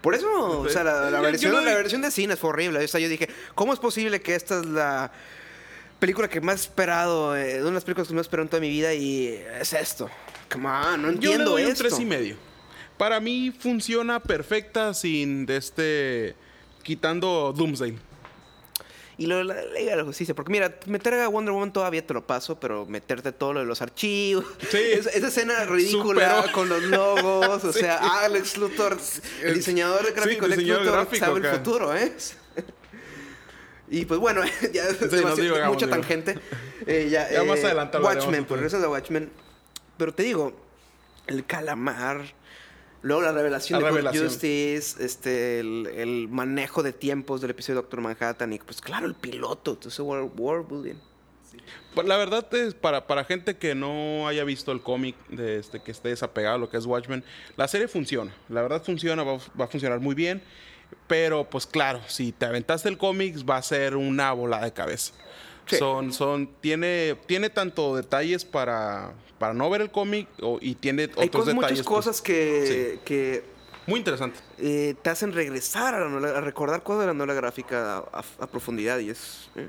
Por eso, o sea, la, versión, la versión de cine fue horrible. O sea, yo dije, ¿cómo es posible que esta es la película que más he esperado, eh, una de las películas que más he esperado en toda mi vida y es esto? Come on, no Yo le entiendo doy un esto. tres y medio. Para mí funciona perfecta sin de este... Quitando Doomsday. Y lo de la Liga de la Justicia, porque mira, meter a Wonder Woman todavía te lo paso, pero meterte todo lo de los archivos. Sí. Esa, esa escena ridícula Superó. con los logos. O Sí. sea, Alex Luthor, el diseñador gráfico Sí, Lex diseñador Luthor gráfico sabe el futuro, ¿eh? Y pues bueno, ya es no mucha tangente. Eh, ya Ya eh, más adelante Watchmen, por eso es de Watchmen. Pero te digo, el calamar. Luego la revelación La de revelación. Justice, este, el, el manejo de tiempos del episodio de Doctor Manhattan y pues claro, el piloto, entonces World, world building. Pues, La verdad es para, para gente que no haya visto el cómic, de este, que esté desapegado a lo que es Watchmen, la serie funciona. La verdad funciona, va, va a funcionar muy bien. Pero pues claro, si te aventaste el cómic va a ser una bola de cabeza. Sí. Son, son, tiene, tiene tanto detalles para, para no ver el cómic y tiene Hay otros cos- muchas detalles. pues, cosas que, que muy interesante. eh, te hacen regresar a, la novela- a recordar cosas de la novela gráfica a, a- a profundidad y es... eh.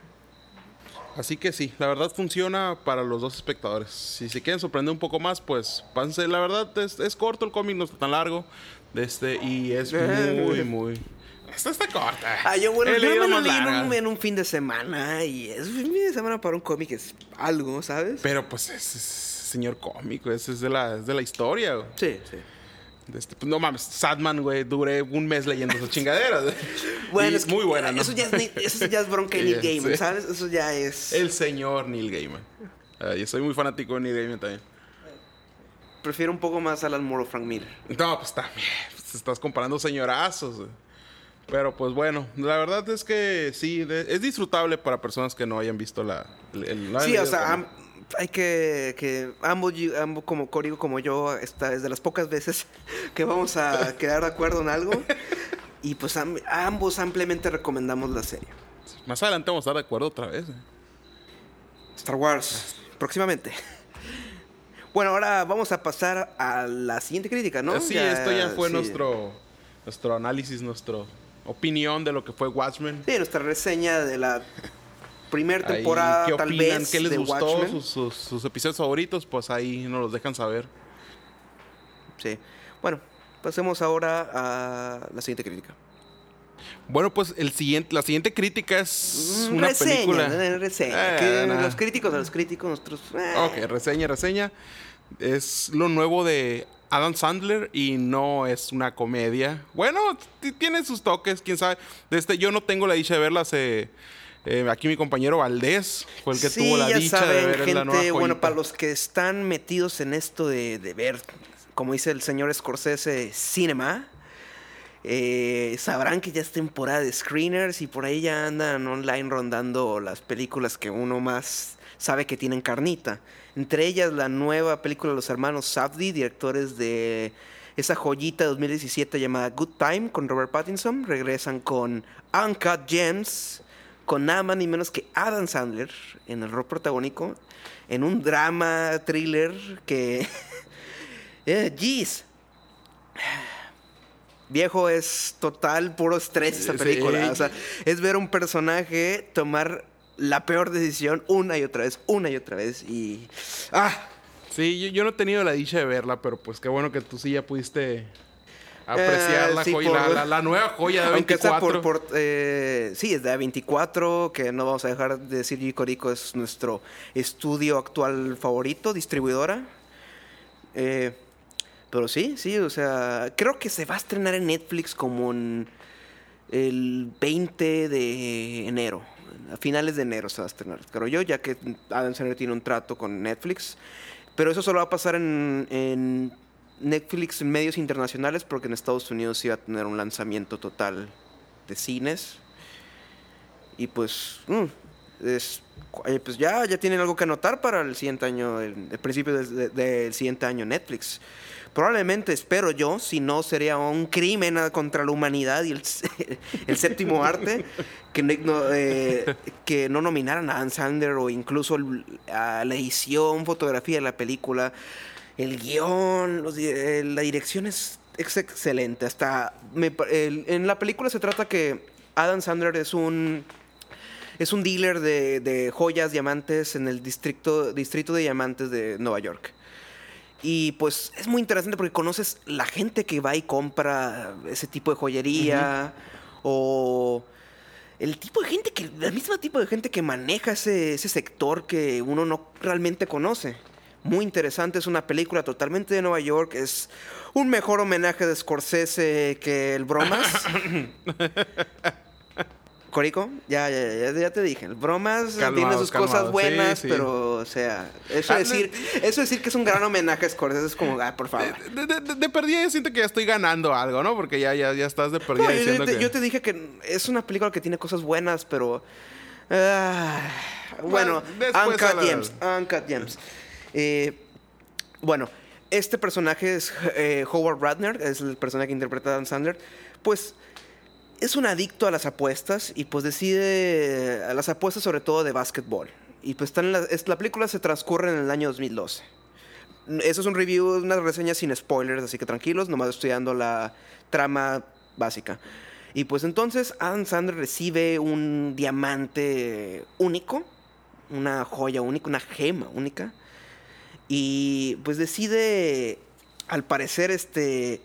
Así que sí, la verdad funciona para los dos espectadores. Si se quieren sorprender un poco más, pues pásense. La verdad es, es corto el cómic, no está tan largo. De este, y es muy, muy. Esta está corta. Ah, yo, bueno, yo me lo leí en un, en un fin de semana y es un fin de semana para un cómic es algo, ¿sabes? Pero pues es, es- señor cómico, ese es de la, es de la historia, güey. Sí, sí. De este- pues, no mames, Sadman, güey, duré un mes leyendo esas chingaderas. Bueno, Y es que muy buena, ¿no? Eso ya es, ni- eso ya es bronca de Neil Gaiman, sí. ¿sabes? Eso ya es... El señor Neil Gaiman. Ah, yo soy muy fanático de Neil Gaiman también. Prefiero un poco más a Alan Moore o Frank Miller. No, pues también. pues, estás comparando señorazos. güey. Pero pues bueno, la verdad es que sí, de- es disfrutable para personas que no hayan visto la. el- Sí, o sea, am- hay que, que ambos, ambos como Código como yo, esta es de las pocas veces que vamos a quedar de acuerdo en algo. Y pues am- ambos ampliamente recomendamos la serie. Más adelante vamos a estar de acuerdo otra vez. güey. Star Wars, próximamente. Bueno, ahora vamos a pasar a la siguiente crítica, ¿no? Sí, esto ya fue sí. nuestro, nuestro análisis, nuestra opinión de lo que fue Watchmen. Sí, nuestra reseña de la primera temporada, ¿Qué tal opinan? vez, ¿Qué les de gustó? Sus, sus- sus episodios favoritos, pues ahí nos los dejan saber. Sí. Bueno, pasemos ahora a la siguiente crítica. Bueno, pues el siguiente, la siguiente crítica es Mm, una reseña, película. eh, reseña. Eh, que nah. Los críticos, a los críticos, nosotros. eh. Ok, reseña, reseña. Es lo nuevo de Adam Sandler y no es una comedia. Bueno, tiene sus toques, quién sabe. De este, yo no tengo la dicha de verla. hace- eh, aquí mi compañero Valdés fue el que sí, tuvo la ya dicha saben, de ver gente, la nueva bueno, para los que están metidos en esto de, de ver, como dice el señor Scorsese, cinema, eh, sabrán que ya es temporada de screeners y por ahí ya andan online rondando las películas que uno más sabe que tienen carnita. Entre ellas la nueva película de los hermanos Safdie, directores de esa joyita de 2017 llamada Good Time con Robert Pattinson. Regresan con Uncut Gems, con nada más ni menos que Adam Sandler en el rol protagónico, en un drama thriller que... eh, jeez. Viejo, es total puro estrés esa Sí. película. O sea, es ver un personaje tomar la peor decisión una y otra vez, una y otra vez. Y. ¡Ah! Sí, yo, yo no he tenido la dicha de verla, pero pues qué bueno que tú sí ya pudiste apreciar Eh, la, sí, joya, por- la, la- la nueva joya de Aunque sea 24. por. por, eh, sí, es de A24, que no vamos a dejar de decir Yico Rico es nuestro estudio actual favorito, distribuidora. Eh, pero sí, sí, o sea, creo que se va a estrenar en Netflix como en el 20 de enero. A finales de enero se va a estrenar, creo yo, ya que Adam Sandler tiene un trato con Netflix. Pero eso solo va a pasar en, en Netflix en medios internacionales porque en Estados Unidos sí va a tener un lanzamiento total de cines. Y pues, mm, es, eh, pues ya, ya tienen algo que anotar para el siguiente año, el, el principio del de- del siguiente año Netflix. Probablemente, espero yo, si no sería un crimen contra la humanidad y el, el séptimo arte, que no, eh, que no nominaran a Adam Sandler o incluso a la edición, fotografía de la película, el guion, los eh, la dirección es, es excelente. Hasta me el- en la película se trata que Adam Sandler es un es un dealer de, de joyas, diamantes en el distrito, distrito de diamantes de Nueva York. Y pues es muy interesante porque conoces la gente que va y compra ese tipo de joyería o el tipo de gente que, el mismo tipo de gente que maneja ese, ese sector que uno no realmente conoce. Muy interesante, es una película totalmente de Nueva York, es un mejor homenaje de Scorsese que el Bromas. Corico, ya, ya, ya, ya te dije, Bromas tiene Calmados, sus cosas buenas, sí, sí. pero, o sea, eso Ah, decir, eso decir que es un gran homenaje a Scorsese es como, ah, por favor. De, de, perdida yo siento que ya estoy ganando algo, ¿no? Porque ya, ya, ya estás de No, perdida yo, diciendo te, que... yo te dije que es una película que tiene cosas buenas, pero. ah, bueno, después Uncut. Gems. Uncut Gems. Eh, bueno, este personaje es eh, Howard Ratner, es el personaje que interpreta a Dan Sandler. Pues es un adicto a las apuestas y pues decide a las apuestas sobre todo de básquetbol. Y pues la, la película se transcurre en el año 2012. Eso es un review, una reseña sin spoilers, así que tranquilos, nomás estudiando la trama básica. Y pues entonces Adam Sandler recibe un diamante único, una joya única, una gema única. Y pues decide, al parecer, este...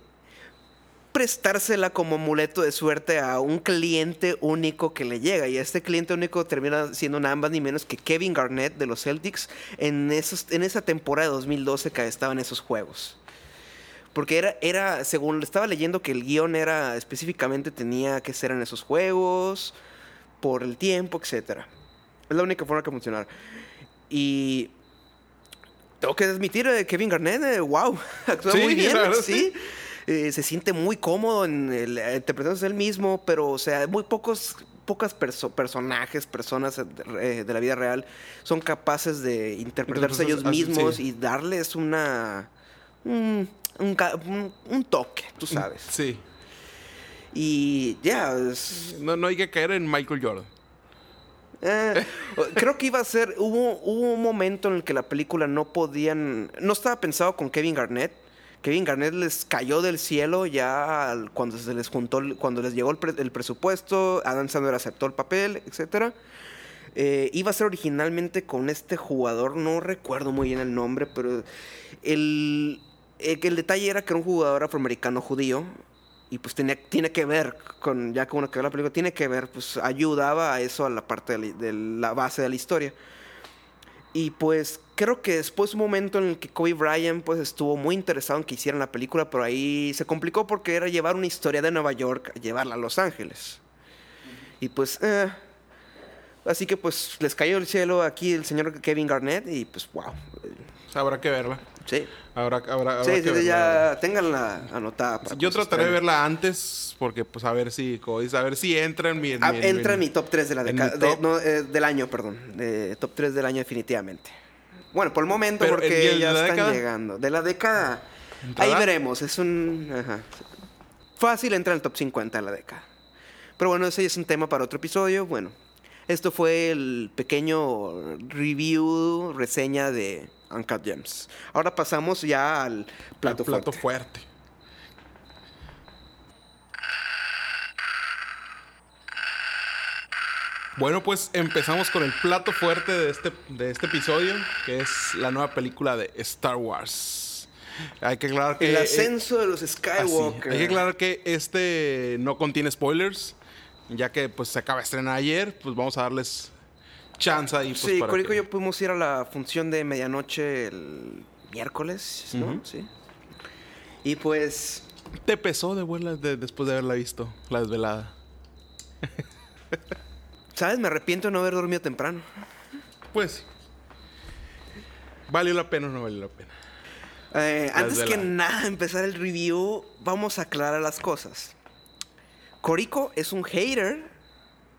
prestársela como amuleto de suerte a un cliente único que le llega. Y este cliente único termina siendo nada más ni menos que Kevin Garnett de los Celtics en, esos, en esa temporada de 2012 que estaba en esos juegos. Porque era, era, según estaba leyendo que el guion era específicamente tenía que ser en esos juegos, por el tiempo, etc. Es la única forma que funcionara. Y tengo que admitir, eh, Kevin Garnett, eh, wow, actúa Sí, muy bien, sí. Eh, se siente muy cómodo en el, eh, interpretándose él mismo, pero, o sea, muy pocos pocas perso- personajes, personas eh, de la vida real son capaces de interpretarse ellos así, mismos sí. y darles una un, toque, tú sabes. Sí. Y ya, es- No, no hay que caer en Michael Jordan. Eh, creo que iba a ser. Hubo, hubo un momento en el que la película no podían. No estaba pensado con Kevin Garnett. Kevin Garnett les cayó del cielo ya cuando se les juntó, cuando les llegó el, pre- el presupuesto. Adam Sandler aceptó el papel, etcétera. Eh, iba a ser originalmente con este jugador, no recuerdo muy bien el nombre, pero el, el, el detalle era que era un jugador afroamericano judío y pues tenía, tiene que ver con, ya uno que la película, tiene que ver, pues ayudaba a eso, a la parte de la, de la base de la historia. Y pues creo que después un momento en el que Kobe Bryant pues estuvo muy interesado en que hicieran la película, pero ahí se complicó porque era llevar una historia de Nueva York, a llevarla a Los Ángeles. Y pues, eh, así que pues les cayó el cielo aquí el señor Kevin Garnett y pues wow. Sea, habrá que verla. Sí, Habrá, habrá, habrá sí, que sí, verla. ya ténganla anotada. para Yo trataré de verla antes, porque pues a ver si, dices, a ver si entra en mi... en Ah, mi- entra en mi top 3 de la de- no, eh, del año, perdón. De top 3 del año, definitivamente. Bueno, por el momento, Pero, porque ¿el de ya están década? llegando. De la década. Ahí veremos. Es un. Ajá. Fácil entrar en el top 50 de la década. Pero bueno, ese ya es un tema para otro episodio. Bueno, esto fue el pequeño review, reseña de Uncut Gems. Ahora pasamos ya al plato, el plato fuerte. fuerte. Bueno, pues empezamos con el plato fuerte de este, de este episodio, que es la nueva película de Star Wars. Hay que aclarar que... El eh, ascenso de los así, Skywalker. hay que aclarar que este no contiene spoilers, ya que pues se acaba de estrenar ayer, pues vamos a darles chance ahí. Pues, sí, para Corico que- y yo pudimos ir a la función de medianoche el miércoles, ¿no? Sí. Y pues, ¿Te pesó de vuela de- después de haberla visto, la desvelada? ¿sabes? Me arrepiento de no haber dormido temprano. Pues. ¿Valió la pena o no valió la pena? Eh, antes que nada empezar el review, vamos a aclarar las cosas. Corico es un hater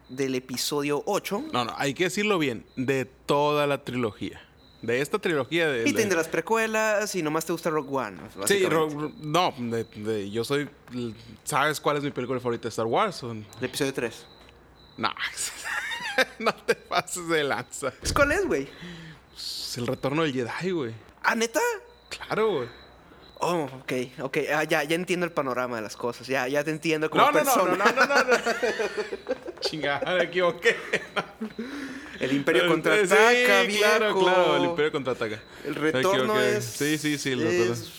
del episodio 8 No, no, hay que decirlo bien. De toda la trilogía. De esta trilogía de. y de- las precuelas y nomás te gusta Rogue One. Sí, básicamente. ro- no, de- de- yo soy. ¿Sabes cuál es mi película favorita de Star Wars? El episodio 3. No, no te pases de lanza. Pues, ¿Cuál es, güey? Es el retorno del Jedi, güey. ¿Ah, neta? Claro, güey. Oh, ok, ok. Ah, ya, ya entiendo el panorama de las cosas. Ya, ya te entiendo como No, no, no, persona. no, no, no, no. Chingada, me equivoqué. El Imperio Sí, contraataca, claro, viejo. claro, el Imperio contraataca. El retorno es. Sí, sí, sí, el es- retorno.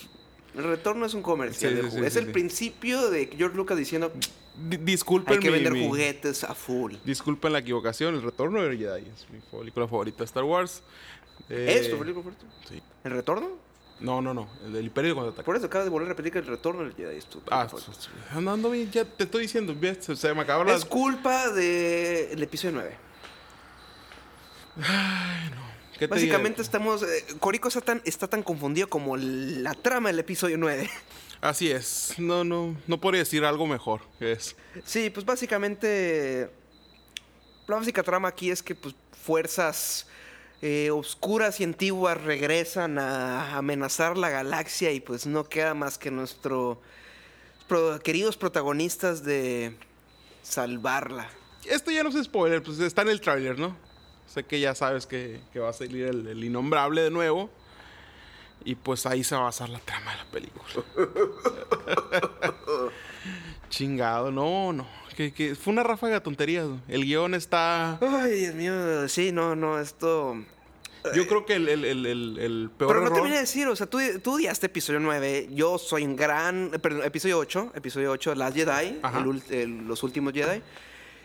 El retorno es un comercial. Sí, de sí, juguetes. sí, es el principio de George Lucas diciendo Di- Disculpen hay que mi- vender mi- juguetes a full. Disculpen la equivocación, El Retorno del Jedi es mi película favorita de Star Wars. Eh, ¿Es tu película favorita? Sí. ¿El retorno? No, no, no, el del Imperio contraataca. Por eso acabas de volver a repetir que el retorno del Jedi es tu Ah, andando bien, ya te estoy diciendo, se, se me acabó la... Es culpa del episodio 9. ¿Qué te Básicamente estamos. eh, Corico está tan, está tan confundido como la trama del episodio 9. Así es, no, no, no podría decir algo mejor. Es, Sí, pues básicamente la básica trama aquí es que pues, fuerzas eh, oscuras y antiguas regresan a amenazar la galaxia y pues no queda más que nuestros queridos protagonistas de salvarla. Esto ya no es spoiler, pues está en el tráiler, ¿no? Sé que ya sabes que, que va a salir el, el innombrable de nuevo. Y pues ahí se va a basar la trama de la película. Chingado, no, no. Que, que fue una ráfaga de tonterías. El guion está. Ay, Dios mío, sí, no, no, esto... Yo creo que el, el, el, peor Pero no te vine a decir, o sea, tú, tú odiaste episodio 9, yo soy un gran, eh, perdón, episodio 8, episodio 8, Last Jedi, los últimos Jedi.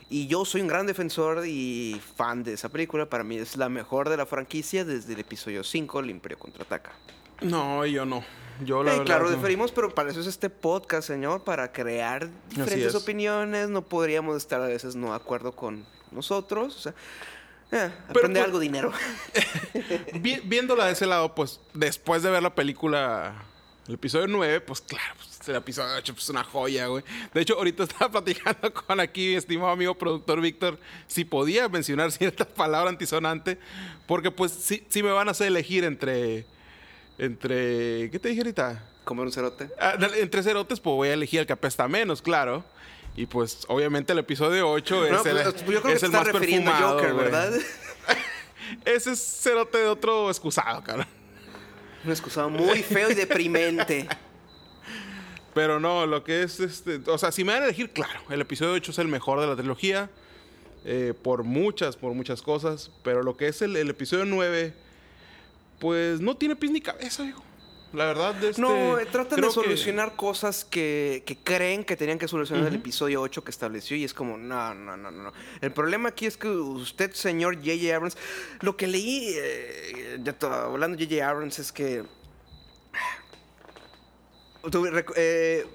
Y yo soy un gran defensor y fan de esa película. Para mí es la mejor de la franquicia desde el episodio 5, El Imperio Contraataca. No, yo no. Yo la Eh, verdad, claro, no. diferimos, pero para eso es este podcast, señor, para crear diferentes es. opiniones. No podríamos estar a veces no de acuerdo con nosotros. O sea, eh, Pero, aprende pues, algo dinero. Vi- viéndola de ese lado, pues después de ver la película, el episodio 9, pues claro, pues, el episodio 8 pues, es una joya, güey. De hecho, ahorita estaba platicando con aquí mi estimado amigo productor Víctor si podía mencionar cierta palabra antisonante, porque pues si, si me van a hacer elegir entre, entre, ¿qué te dije ahorita? Comer un cerote. Ah, entre cerotes, pues voy a elegir el que apesta menos, claro. Y pues, obviamente, el episodio 8 es No, el, pues, yo creo que es te el más refiriendo perfumado, Joker. ¿verdad? Ese es cerote de otro excusado, cabrón. Un excusado muy feo y deprimente. Pero no, lo que es este. O sea, si me van a elegir, claro, el episodio 8 es el mejor de la trilogía. eh, por muchas, por muchas cosas. Pero lo que es el, el episodio 9, pues no tiene pies ni cabeza, digo. La verdad, este, No, eh, tratan de que- solucionar cosas que, que creen que tenían que solucionar el episodio 8 que estableció y es como, no, no, no, no. no. El problema aquí es que usted, señor J.J. Abrams, lo que leí, eh, hablando de J.J. Abrams, es que... Eh,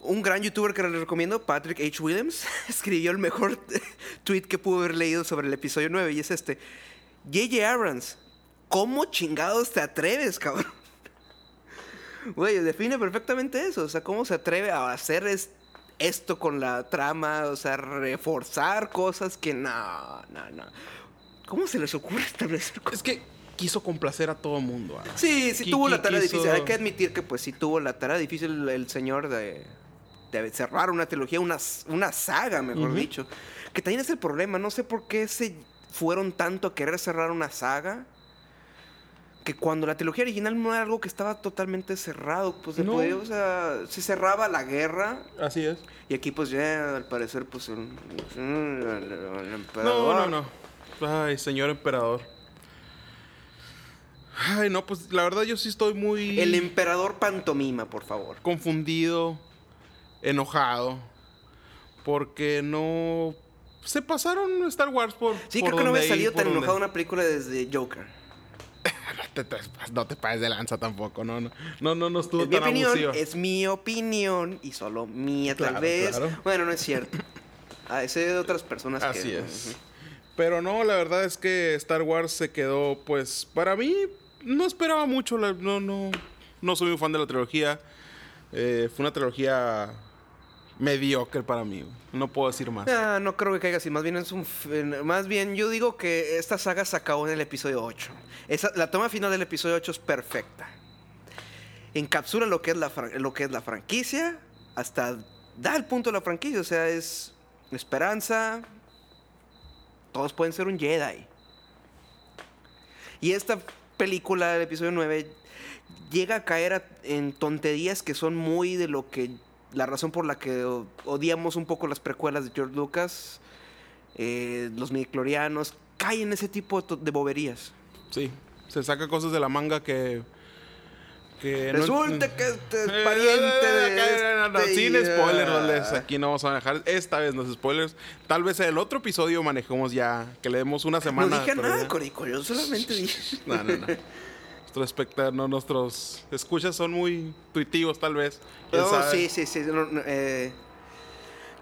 un gran youtuber que le recomiendo, Patrick H. Williams, escribió el mejor tweet que pudo haber leído sobre el episodio 9 y es este. J.J. Abrams, ¿cómo chingados te atreves, cabrón? Güey, define perfectamente eso. O sea, cómo se atreve a hacer es- esto con la trama, o sea, reforzar cosas que no, no, no. ¿Cómo se les ocurre establecer cosas? Es que quiso complacer a todo mundo. ah. Sí, sí tuvo la tarea quiso- difícil. Hay que admitir que pues sí tuvo la tarea difícil el, el señor de, de cerrar una trilogía, una, una saga, mejor Ujú. dicho. Que también es el problema. No sé por qué se fueron tanto a querer cerrar una saga. Que cuando la trilogía original no era algo que estaba totalmente cerrado. Pues se No. podía, o sea, se cerraba la guerra. Así es. Y aquí pues ya al parecer pues el, el- el No, emperador- no, no. Ay, señor emperador. Ay, no, pues la verdad yo sí estoy muy El emperador pantomima, por favor. confundido, enojado, porque no se pasaron Star Wars por. Sí, por creo que no había salido tan enojado una película desde Joker. No te, no te pases de lanza tampoco, no, no, no, no, no estuvo Es mi opinión, abusivo. es mi opinión y solo mía tal Claro, vez. claro. Bueno, no es cierto. A ese de otras personas Así que... es. Pero no, la verdad es que Star Wars se quedó, pues, para mí, no esperaba mucho. no, no, no soy un fan de la trilogía. Eh, fue una trilogía mediocre para mí. No puedo decir más. Ah, no creo que caiga así. Más bien es un... Más bien yo digo que esta saga se acabó en el episodio 8. Esa, la toma final del episodio 8 es perfecta. Encapsula lo que es la, lo que es la franquicia hasta da el punto de la franquicia. O sea, es esperanza. Todos pueden ser un Jedi. Y esta película del episodio 9 llega a caer en tonterías que son muy de lo que la razón por la que odiamos un poco las precuelas de George Lucas, eh, los midichlorianos, caen en ese tipo de boberías. Sí, se saca cosas de la manga que. Que no- Resulta que este es Eh, pariente de no, no, no, este Sin spoilers. Aquí no vamos a manejar. Esta vez no es spoilers. Tal vez en el otro episodio manejemos ya. Que le demos una No semana. dije pero nada, ya- Corico, yo solamente dije... No, no, no. Nuestros no, nuestros escuchas son muy intuitivos, tal vez. ¿Quién No, sí, sí, sí. no, no, eh,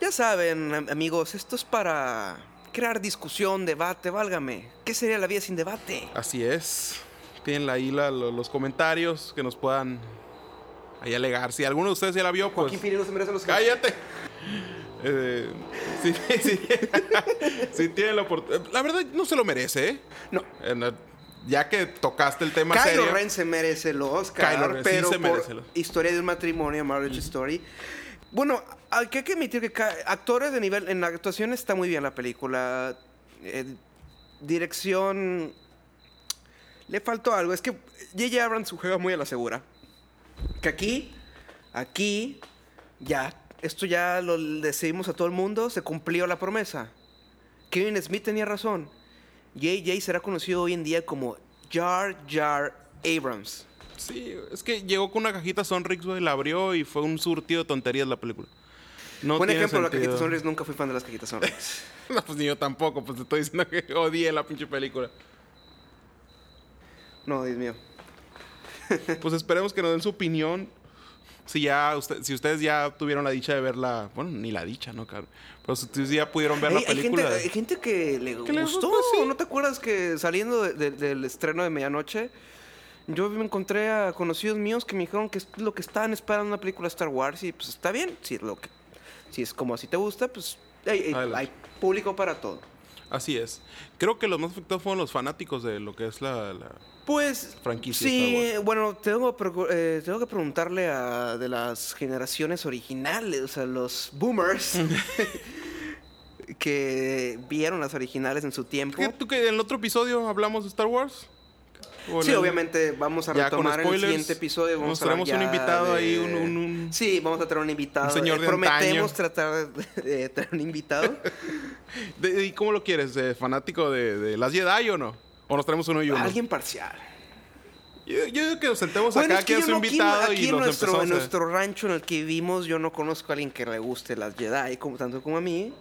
ya saben, am- amigos, esto es para crear discusión, debate, válgame. ¿Qué sería la vida sin debate? Así es. Tienen ahí la- lo- los comentarios que nos puedan ahí alegar. Si alguno de ustedes ya la vio, pues. Joaquín no se merece los ¡Cállate! Eh, sí, sí tienen la oportunidad. La verdad, no se lo merece, ¿eh? No. Eh, Ya que tocaste el tema Kylo serio. Ren se merece el Oscar, Kylo Ren sí pero por el- historia de un matrimonio, Marriage Story. Bueno, hay que admitir que actores de nivel en la actuación está muy bien la película. Eh, dirección le faltó algo, es que J.J. Abrams juega muy a la segura. Que aquí, aquí ya esto ya lo decidimos a todo el mundo, se cumplió la promesa. Kevin Smith tenía razón. JJ será conocido hoy en día como Jar Jar Abrams. Sí, es que llegó con una cajita Sonrix, güey, la abrió y fue un surtido de tonterías la película. No Buen ejemplo, la sentido. cajita Sonrix. Nunca fui fan de las cajitas Sonrix. No, pues ni yo tampoco, pues te estoy diciendo que odié la pinche película. No, Dios mío. Pues esperemos que nos den su opinión. Si ya usted, si ustedes ya tuvieron la dicha de verla, bueno, ni la dicha, ¿no, cabrón? Pero si ustedes ya pudieron ver Hay, la hay gente, película. hay gente que le ¿Que gustó. gustó? Sí. ¿No te acuerdas que saliendo de- de- del estreno de medianoche, yo me encontré a conocidos míos que me dijeron que es lo que estaban esperando una película de Star Wars y pues está bien. Si es, lo que, si es como así te gusta, pues hay, hay- Adelante. hay público para todo. Así es. Creo que los más afectados fueron los fanáticos de lo que es la. la- Pues Franquicia sí, bueno, tengo, eh, tengo que preguntarle a de las generaciones originales, o sea, los boomers que vieron las originales en su tiempo. ¿Qué- ¿Tú que en el otro episodio hablamos de Star Wars? ¿O en Sí, obviamente vamos a retomar en el siguiente episodio. Vamos nos a un invitado de- ahí, un- un- un- Sí, vamos a traer un invitado. un señor Eh, de Prometemos antaño. tratar de, de traer un invitado. de- ¿Y cómo lo quieres? ¿De ¿Fanático de, las Jedi o no? ¿O nos traemos uno y uno? Alguien parcial. Yo, yo digo que nos sentemos Bueno, acá, es que que es no, aquí, invitado aquí y en los nuestro, en nuestro rancho en el que vivimos, yo no conozco a alguien que le guste las Jedi, como, tanto como a mí.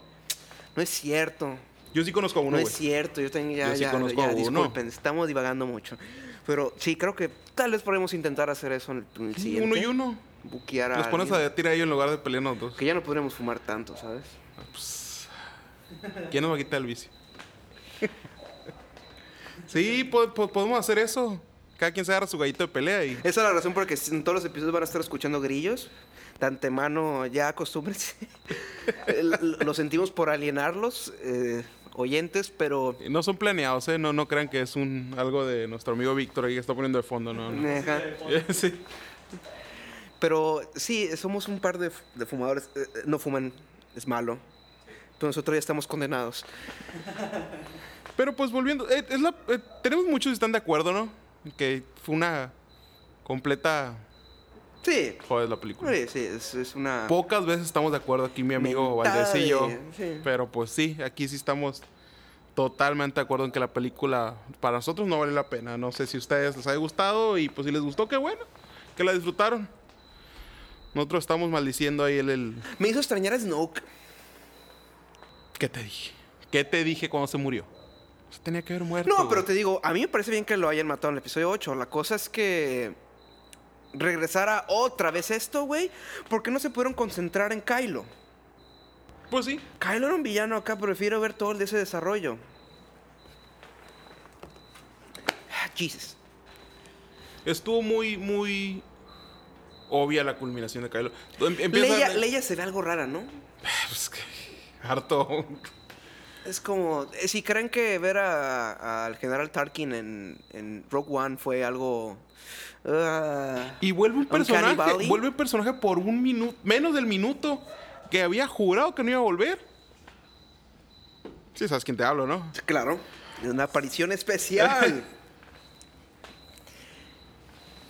No es cierto. Yo sí conozco a uno, No güey. es cierto, yo tengo ya, Yo sí ya, conozco ya, a uno. disculpen, estamos divagando mucho. Pero sí, creo que tal vez podemos intentar hacer eso en el, en el Sí, siguiente. uno y uno. Buquear a Los pones alguien. a tirar ahí en lugar de pelearnos dos. Que ya no podremos fumar tanto, ¿sabes? ¿Quién nos va a quitar el vicio? sí, po- po- podemos hacer eso. Cada quien se agarra su gallito de pelea y... Esa es la razón por la que en todos los episodios van a estar escuchando grillos. De antemano, ya acostúmbrense. L- Lo sentimos por alienarlos, eh, oyentes, pero... No son planeados, ¿eh? No, no crean que es un algo de nuestro amigo Víctor ahí que está poniendo de fondo, no. no. Ajá. sí. Pero sí, somos un par de, fumadores. eh, eh, no fuman, es malo. Pero nosotros ya estamos condenados. Pero pues volviendo, eh, es la- eh, tenemos muchos que están de acuerdo, ¿no? Que fue una completa Sí, joder la película. sí, sí, es, es una... Pocas veces estamos de acuerdo aquí mi amigo Valdés y yo. sí. Pero pues sí, aquí sí estamos totalmente de acuerdo en que la película para nosotros no vale la pena. No sé si a ustedes les haya gustado y pues si les gustó, qué bueno, que la disfrutaron. Nosotros estamos maldiciendo ahí el, el... Me hizo extrañar a Snoke. ¿Qué te dije? ¿Qué te dije cuando se murió? Se tenía que haber muerto. No, pero güey. te digo, a mí me parece bien que lo hayan matado en el episodio 8. La cosa es que regresara otra vez esto, güey. ¿Por qué no se pudieron concentrar en Kylo? Pues sí. Kylo era un villano acá, prefiero ver todo el de ese desarrollo. Ah, Jesus. Estuvo muy, muy obvia la culminación de Kylo. Em- empieza- Leia, Leia se ve algo rara, ¿no? Pues que- harto. Es como, eh, si creen que ver a- al general Tarkin en, en Rogue One fue algo... ah, Y vuelve un personaje, vuelve un personaje por un minuto, menos del minuto que había jurado que no iba a volver. Sí, sabes quién te hablo, ¿no? Claro, una aparición especial.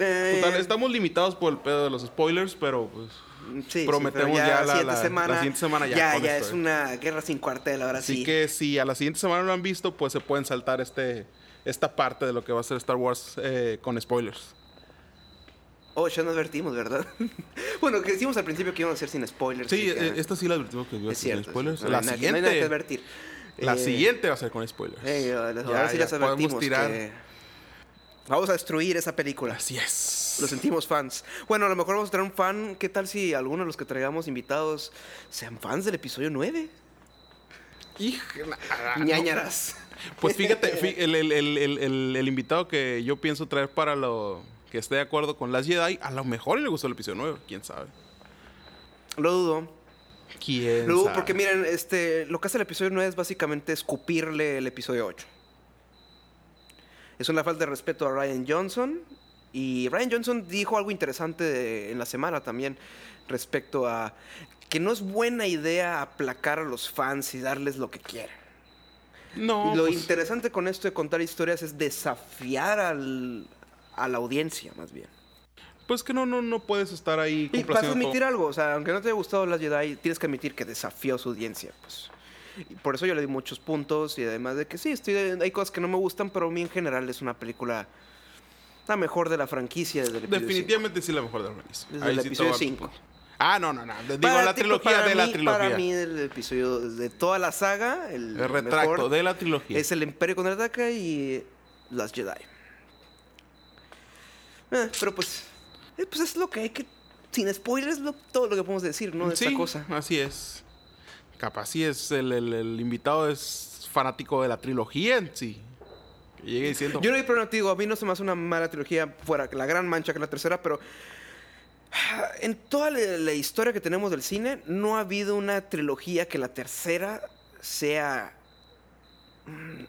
Eh, Total, estamos limitados por el pedo de los spoilers, pero pues. sí, sí, prometemos pero ya la- siguiente la- la semana, siguiente semana ya Ya, ya es eh. una guerra sin cuartel, ahora Así sí. que si a la siguiente semana lo han visto, pues se pueden saltar este esta parte de lo que va a ser Star Wars eh, con spoilers. Oh, ya nos advertimos, ¿verdad? bueno, que decimos al principio que íbamos a hacer sin spoilers. Sí, que- eh, esta sí la advertimos que iba a cierto. con spoilers. sí, no la siguiente. No hay nada que advertir. La Eh, siguiente va a ser con spoilers. eh, ahora Ya- sí ya les podemos advertimos tirar. que vamos a destruir esa película. Así es. Lo sentimos fans. Bueno, a lo mejor vamos a tener un fan. ¿Qué tal si algunos de los que traigamos invitados sean fans del episodio 9? Híjole, Ñañaras. Pues fíjate, fí- el, el- el- el- el- el invitado que yo pienso traer para lo que esté de acuerdo con las Jedi, a lo mejor le gustó el episodio nuevo, quién sabe. Lo dudo. ¿Quién Lo dudo sabe? porque miren, este, lo que hace el episodio 9 es básicamente escupirle el episodio 8. Es una falta de respeto a Ryan Johnson. Y Ryan Johnson dijo algo interesante de- en la semana también respecto a que no es buena idea aplacar a los fans y darles lo que quieren. No, Y lo pues, interesante con esto de contar historias es desafiar al- a la audiencia, más bien. pues que no, no, no puedes estar ahí Y vas a admitir todo. algo, o sea, aunque no te haya gustado las Jedi, tienes que admitir que desafió a su audiencia, pues. Y por eso yo le di muchos puntos y además de que sí, estoy, hay cosas que no me gustan, pero a mí en general es una película la mejor de la franquicia desde el episodio Definitivamente sí la mejor de la franquicia. Desde Ahí el sí episodio voy a- cinco. Ah, no, no, no. Digo, Para la trilogía de la trilogía. Para mí, el episodio de toda la saga, el, el retracto mejor de la trilogía. es el Imperio contraataca y las Jedi. Eh, pero pues, eh, pues es lo que hay que. Sin spoilers, lo- todo lo que podemos decir, ¿no? De sí, esta cosa. así es. Capaz sí es el, el- el invitado es fanático de la trilogía en sí. Que llegue diciendo. Yo no hay problema, te digo, a mí no se me hace una mala trilogía fuera la gran mancha que la tercera, pero ah, en toda la, la historia que tenemos del cine, no ha habido una trilogía que la tercera sea mm,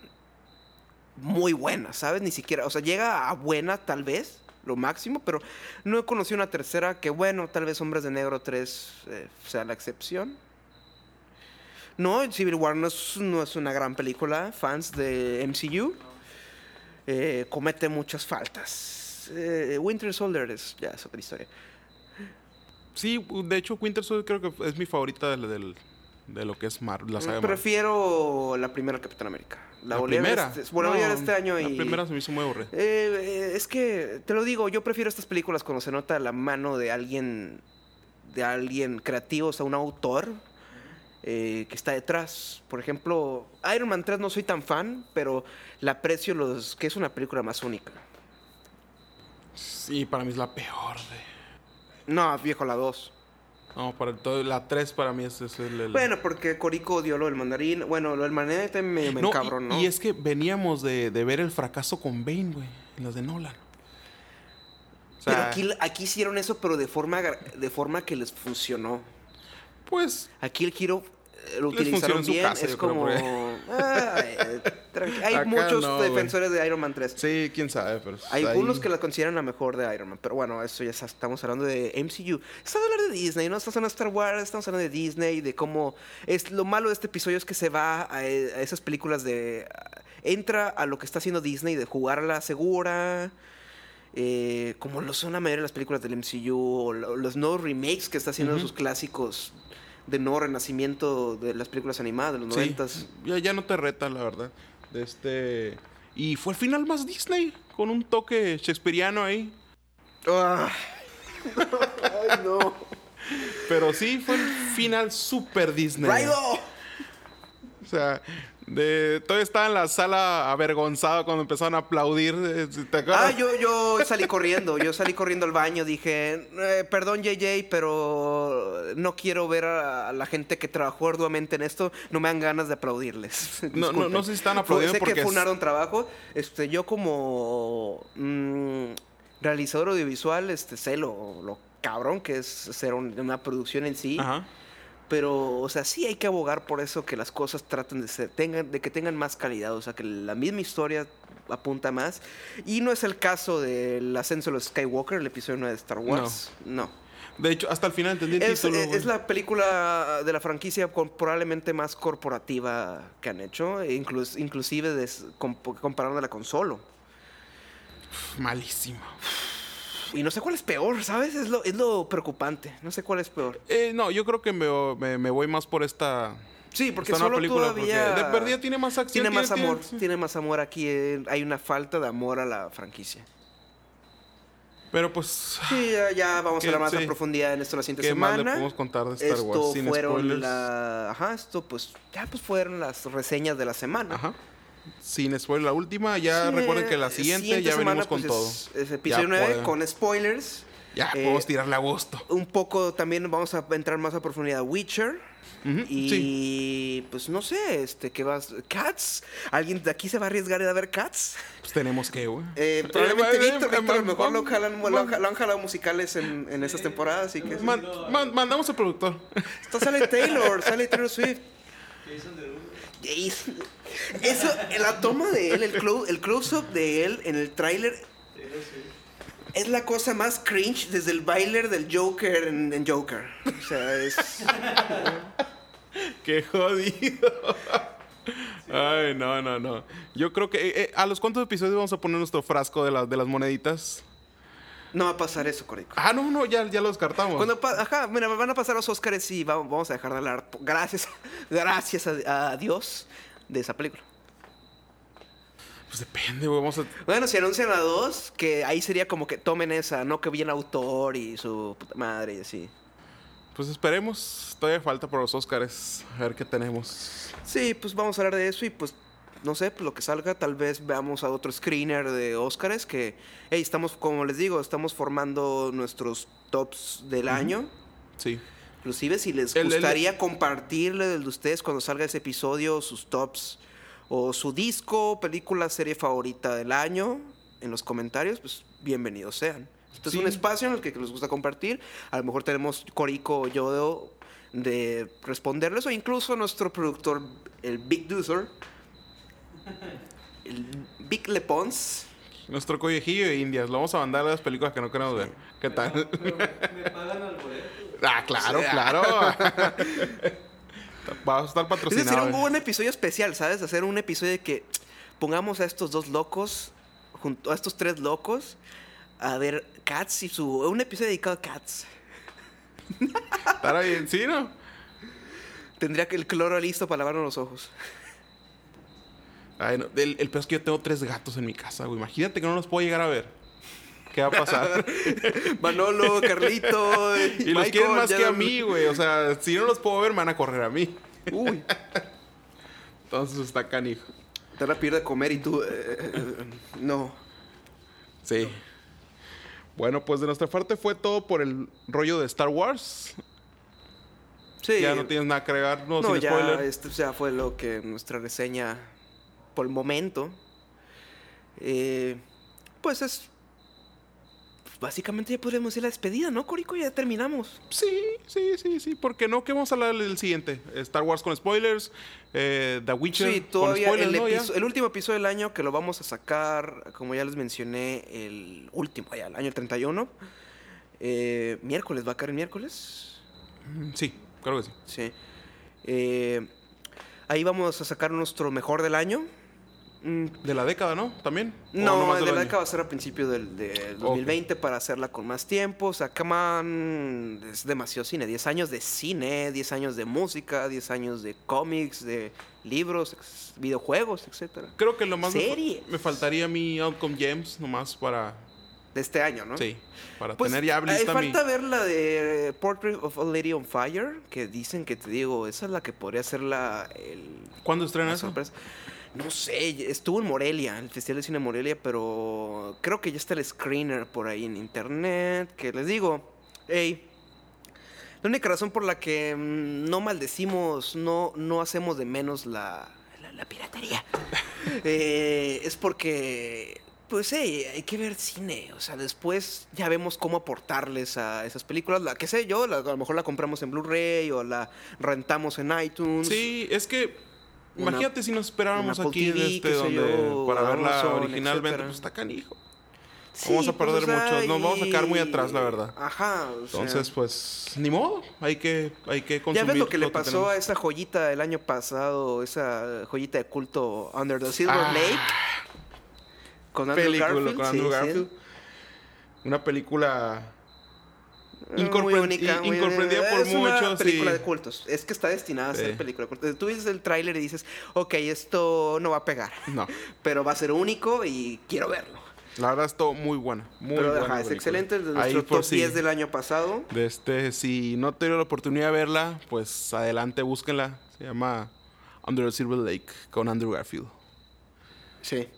muy buena, ¿sabes? Ni siquiera, o sea, llega a buena tal vez, lo máximo, pero no he conocido una tercera que, bueno, tal vez Hombres de Negro 3 eh, sea la excepción. No, Civil War no es, no es una gran película, fans de MCU eh, comete muchas faltas. Eh, Winter Soldier es, ya es otra historia. Sí, de hecho, Winter Soldier creo que es mi favorita del, del- de lo que es Mar la saga Marvel. Prefiero la primera Capitán América. La, La volví a ver primera. este- a ver No, este año y... La primera se me hizo muy aburrida. Eh, eh, es que, te lo digo, yo prefiero estas películas cuando se nota la mano de alguien, de alguien creativo, o sea, un autor eh, que está detrás. Por ejemplo, Iron Man 3 no soy tan fan, pero la aprecio los que es una película más única. Sí, para mí es la peor. De... No, viejo, la 2. No, para todo, la 3 para mí es, es el, el- Bueno, porque Corico odió lo del mandarín. Bueno, lo del mandarín también me, me No, y- encabronó. y, es que veníamos de, de ver el fracaso con Bane, güey, en las de Nolan. O sea, pero aquí, aquí hicieron eso, pero de forma, de forma que les funcionó. pues, Aquí el giro eh, lo utilizaron bien. casa, es como. ah, eh, hay Acá muchos no, defensores de Iron Man 3. sí, quién sabe, pero... Hay ahí- algunos que la consideran la mejor de Iron Man, pero bueno, eso ya está- estamos hablando de MCU. Estamos hablando de Disney, ¿no? Estamos hablando de Star Wars, estamos hablando de Disney, de cómo... es Lo malo de este episodio es que se va a, a esas películas de... Entra a lo que está haciendo Disney de jugarla segura, eh, como lo son la mayoría de las películas del MCU, o lo- los nuevos remakes que está haciendo de sus clásicos de nuevo renacimiento de las películas animadas de los Sí, noventas. ya, ya no te reta, la verdad. De este... Y fue el final más Disney, con un toque shakespeariano ahí. Ah. Ay, no. Pero sí, fue el final super Disney. ¡Raido! O sea, de, todavía estaba en la sala avergonzado cuando empezaron a aplaudir. eh, ¿Te acuerdas? Ah, yo, yo salí corriendo, yo salí corriendo al baño, dije, eh, perdón JJ, pero no quiero ver a la gente que trabajó arduamente en esto, no me dan ganas de aplaudirles. No, no, no sé si están aplaudiendo Sé porque que es- un ardua trabajo, este, yo como mm, realizador audiovisual, este, sé lo, lo cabrón que es hacer un- una producción en sí. Ajá. Pero, o sea, sí hay que abogar por eso que las cosas traten de ser, tengan, de que tengan más calidad, o sea, que la misma historia apunta más. Y no es el caso del ascenso de los Skywalker, el episodio 9 de Star Wars. No. De hecho, hasta el final entendí el Es, título. es- güey. es la película de la franquicia con- probablemente más corporativa que han hecho, inclus- inclusive des- comp- comparándola con Solo. Malísimo. Y no sé cuál es peor, ¿sabes? Es lo, es lo preocupante. No sé cuál es peor. Eh, no, yo creo que me, me- me voy más por esta. Sí, porque solo película, todavía... de perdida tiene más acción. Tiene más amor, tiene- tiene más amor aquí. eh, hay una falta de amor a la franquicia. Pero pues. Sí, ya, ya vamos a ¿Qué? hablar más Sí. a profundidad en esto la siguiente ¿Qué más le semana. podemos contar de Star esto Wars? Sin fueron spoilers. la... Ajá, esto pues ya pues fueron las reseñas de la semana. Ajá. Sin spoiler, la última. Ya Sí, recuerden que la siguiente, ya semana, venimos con pues, todo. Es, es episodio Ya 9 pueden- con spoilers. Ya eh, podemos tirarle a gusto. Un poco también vamos a entrar más a profundidad a Witcher. Ujú, Y Sí, pues no sé, este, ¿qué vas? ¿Cats? ¿Alguien de aquí se va a arriesgar a ver Cats? pues tenemos que, güey. Eh, probablemente Eh, eh, Víctor, eh, Víctor, a lo man- mejor lo, jalan, lo, lo han jalado musicales en, en esas temporadas, así que... Man- man- mandamos al productor. Esto sale Taylor, sale Taylor Swift. Jason. Eso, la toma de él, el, el close-up de él en el tráiler es la cosa más cringe desde el bailer del Joker en, Joker. O sea, es... Qué jodido. Ay, no, no, no. Yo creo que. eh, eh, ¿A los cuántos episodios vamos a poner nuestro frasco de las moneditas? No va a pasar eso, Corico. Ah, no, no, ya, ya lo descartamos. Cuando ajá, mira, van a pasar los Oscars y va- vamos a dejar de hablar, gracias, gracias a, a Dios, de esa película. Pues depende, güey. Vamos a. Bueno, si anuncian la 2, que ahí sería como que tomen esa, no que viene autor y su puta madre y así. Pues esperemos. Todavía falta por los Oscars. A ver qué tenemos. Sí, pues vamos a hablar de eso y pues, no sé, pues, lo que salga, tal vez veamos a otro screener de Oscars que, hey, estamos, como les digo, estamos formando nuestros tops del año. Sí. Inclusive si les El- el- gustaría compartirle de ustedes cuando salga ese episodio sus tops o su disco, película, serie favorita del año en los comentarios, pues bienvenidos sean. Este Sí. es un espacio en el que les gusta compartir. A lo mejor tenemos Corico o yo de responderles o incluso nuestro productor, el Big Dozer, el Big Lepons. Nuestro collejillo de Indias. Lo vamos a mandar a las películas que no queremos ver. ¿Qué tal? Pero me pagan al boleto. ah, claro, claro. Vamos a estar Ese patrocinados. sería un buen episodio especial, ¿sabes? Hacer un episodio de que pongamos a estos dos locos, junto a estos tres locos, a ver Cats y su. Un episodio dedicado a Cats. Estará bien, sí, ¿no? Tendría que el cloro listo para lavarnos los ojos. Ay, no. El, el peor es que yo tengo tres gatos en mi casa, güey. Imagínate que no los puedo llegar a ver. ¿Qué va a pasar? Manolo, Carlito. y los Michael, quieren más que a mí, güey. O sea, si no los puedo ver, me van a correr a mí. Uy, Entonces está canijo. te la pierde comer y tú. eh, eh, no. Sí. Bueno, pues de nuestra parte fue todo por el rollo de Star Wars. Sí. Ya no tienes nada que agregar, no, No, sin ya, spoiler. esto ya fue lo que nuestra reseña por el momento. Eh, pues es. Básicamente ya podríamos decir la despedida, ¿no, Corico? Ya terminamos. Sí, sí, sí, sí. ¿Por qué no? ¿Qué vamos a hablar del siguiente? Star Wars con spoilers, eh, The Witcher Sí, con todavía spoilers, el, ¿no? Ya. episo- el último episodio del año que lo vamos a sacar, como ya les mencioné, el último, ya, el año 31. Eh, miércoles, ¿va a caer el miércoles? Mm, Sí, creo que sí. Sí. Eh, ahí vamos a sacar nuestro mejor del año. Mm, De la década, ¿no? ¿También? ¿O No, de la año? década va a ser a principio del, del 2020 para hacerla con más tiempo. O sea, come on, es demasiado cine. 10 años de cine, 10 años de música, 10 años de cómics, de libros, videojuegos, etcétera. Creo que lo más me, fa- Series. me faltaría mi Outcome James, nomás para... De este año, ¿no? Sí, para Pues, tener ya ahí lista falta ver la de Portrait of a Lady on Fire, que dicen que te digo, esa es la que podría ser la, el, ¿Cuándo estrena eso? sorpresa. No sé, estuvo en Morelia, el Festival de Cine Morelia, pero creo que ya está el screener por ahí en internet, que les digo, hey, la única razón por la que mm, no maldecimos, no, no hacemos de menos la, la, la piratería, eh, es porque, pues, hey, hay que ver cine, o sea, después ya vemos cómo aportarles a esas películas, la que sé yo, la- a lo mejor la compramos en Blu-ray o la rentamos en iTunes. Sí, es que... Imagínate si nos esperáramos aquí TV, este, donde, yo, para verla Amazon, originalmente, etcétera. pues está canijo. Sí, Vamos a pues, perder sea, mucho, nos vamos a quedar muy atrás, la verdad. Ajá. o sea, Entonces, pues, ni modo, hay que, hay que ya consumir ves lo que le que pasó tenemos. a esa joyita el año pasado, esa joyita de culto Under the Silver Ah, Lake. Con Andrew película Garfield. con sí, Andrew sí. Garfield. Una película Incorpre- muy única, in- muy- incomprendida por es una muchos, película sí. de cultos. Es que está destinada a ser película de cultos. Tú dices el tráiler y dices, ok, esto no va a pegar. No. Pero va a ser único y quiero verlo. La verdad estuvo muy buena. Muy Pero buena. ajá, es película. excelente. Es de nuestro top si- 10 del año pasado. De este, si no tuvieron la oportunidad de verla, pues adelante, búsquenla. Se llama Under the Silver Lake con Andrew Garfield. Sí.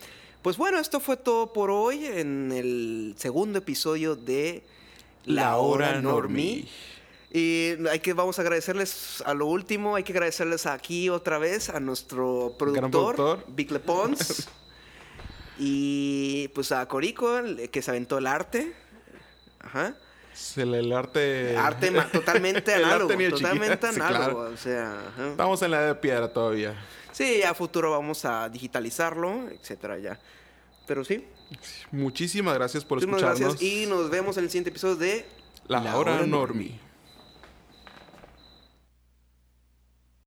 Pues bueno, esto fue todo por hoy en el segundo episodio de La Hora Normie. Y hay que, vamos a agradecerles a lo último, hay que agradecerles aquí otra vez a nuestro productor, productor. Vic Lepons. y pues a Corico, que se aventó el arte. Ajá. El arte. Arte totalmente análogo. arte totalmente sí, análogo. claro. O sea, ajá. Estamos en la edad de piedra todavía. Sí, a futuro vamos a digitalizarlo, etcétera, ya. Pero sí, Muchísimas gracias por muchísimas escucharnos. gracias y nos vemos en el siguiente episodio de La, La hora Hora normie.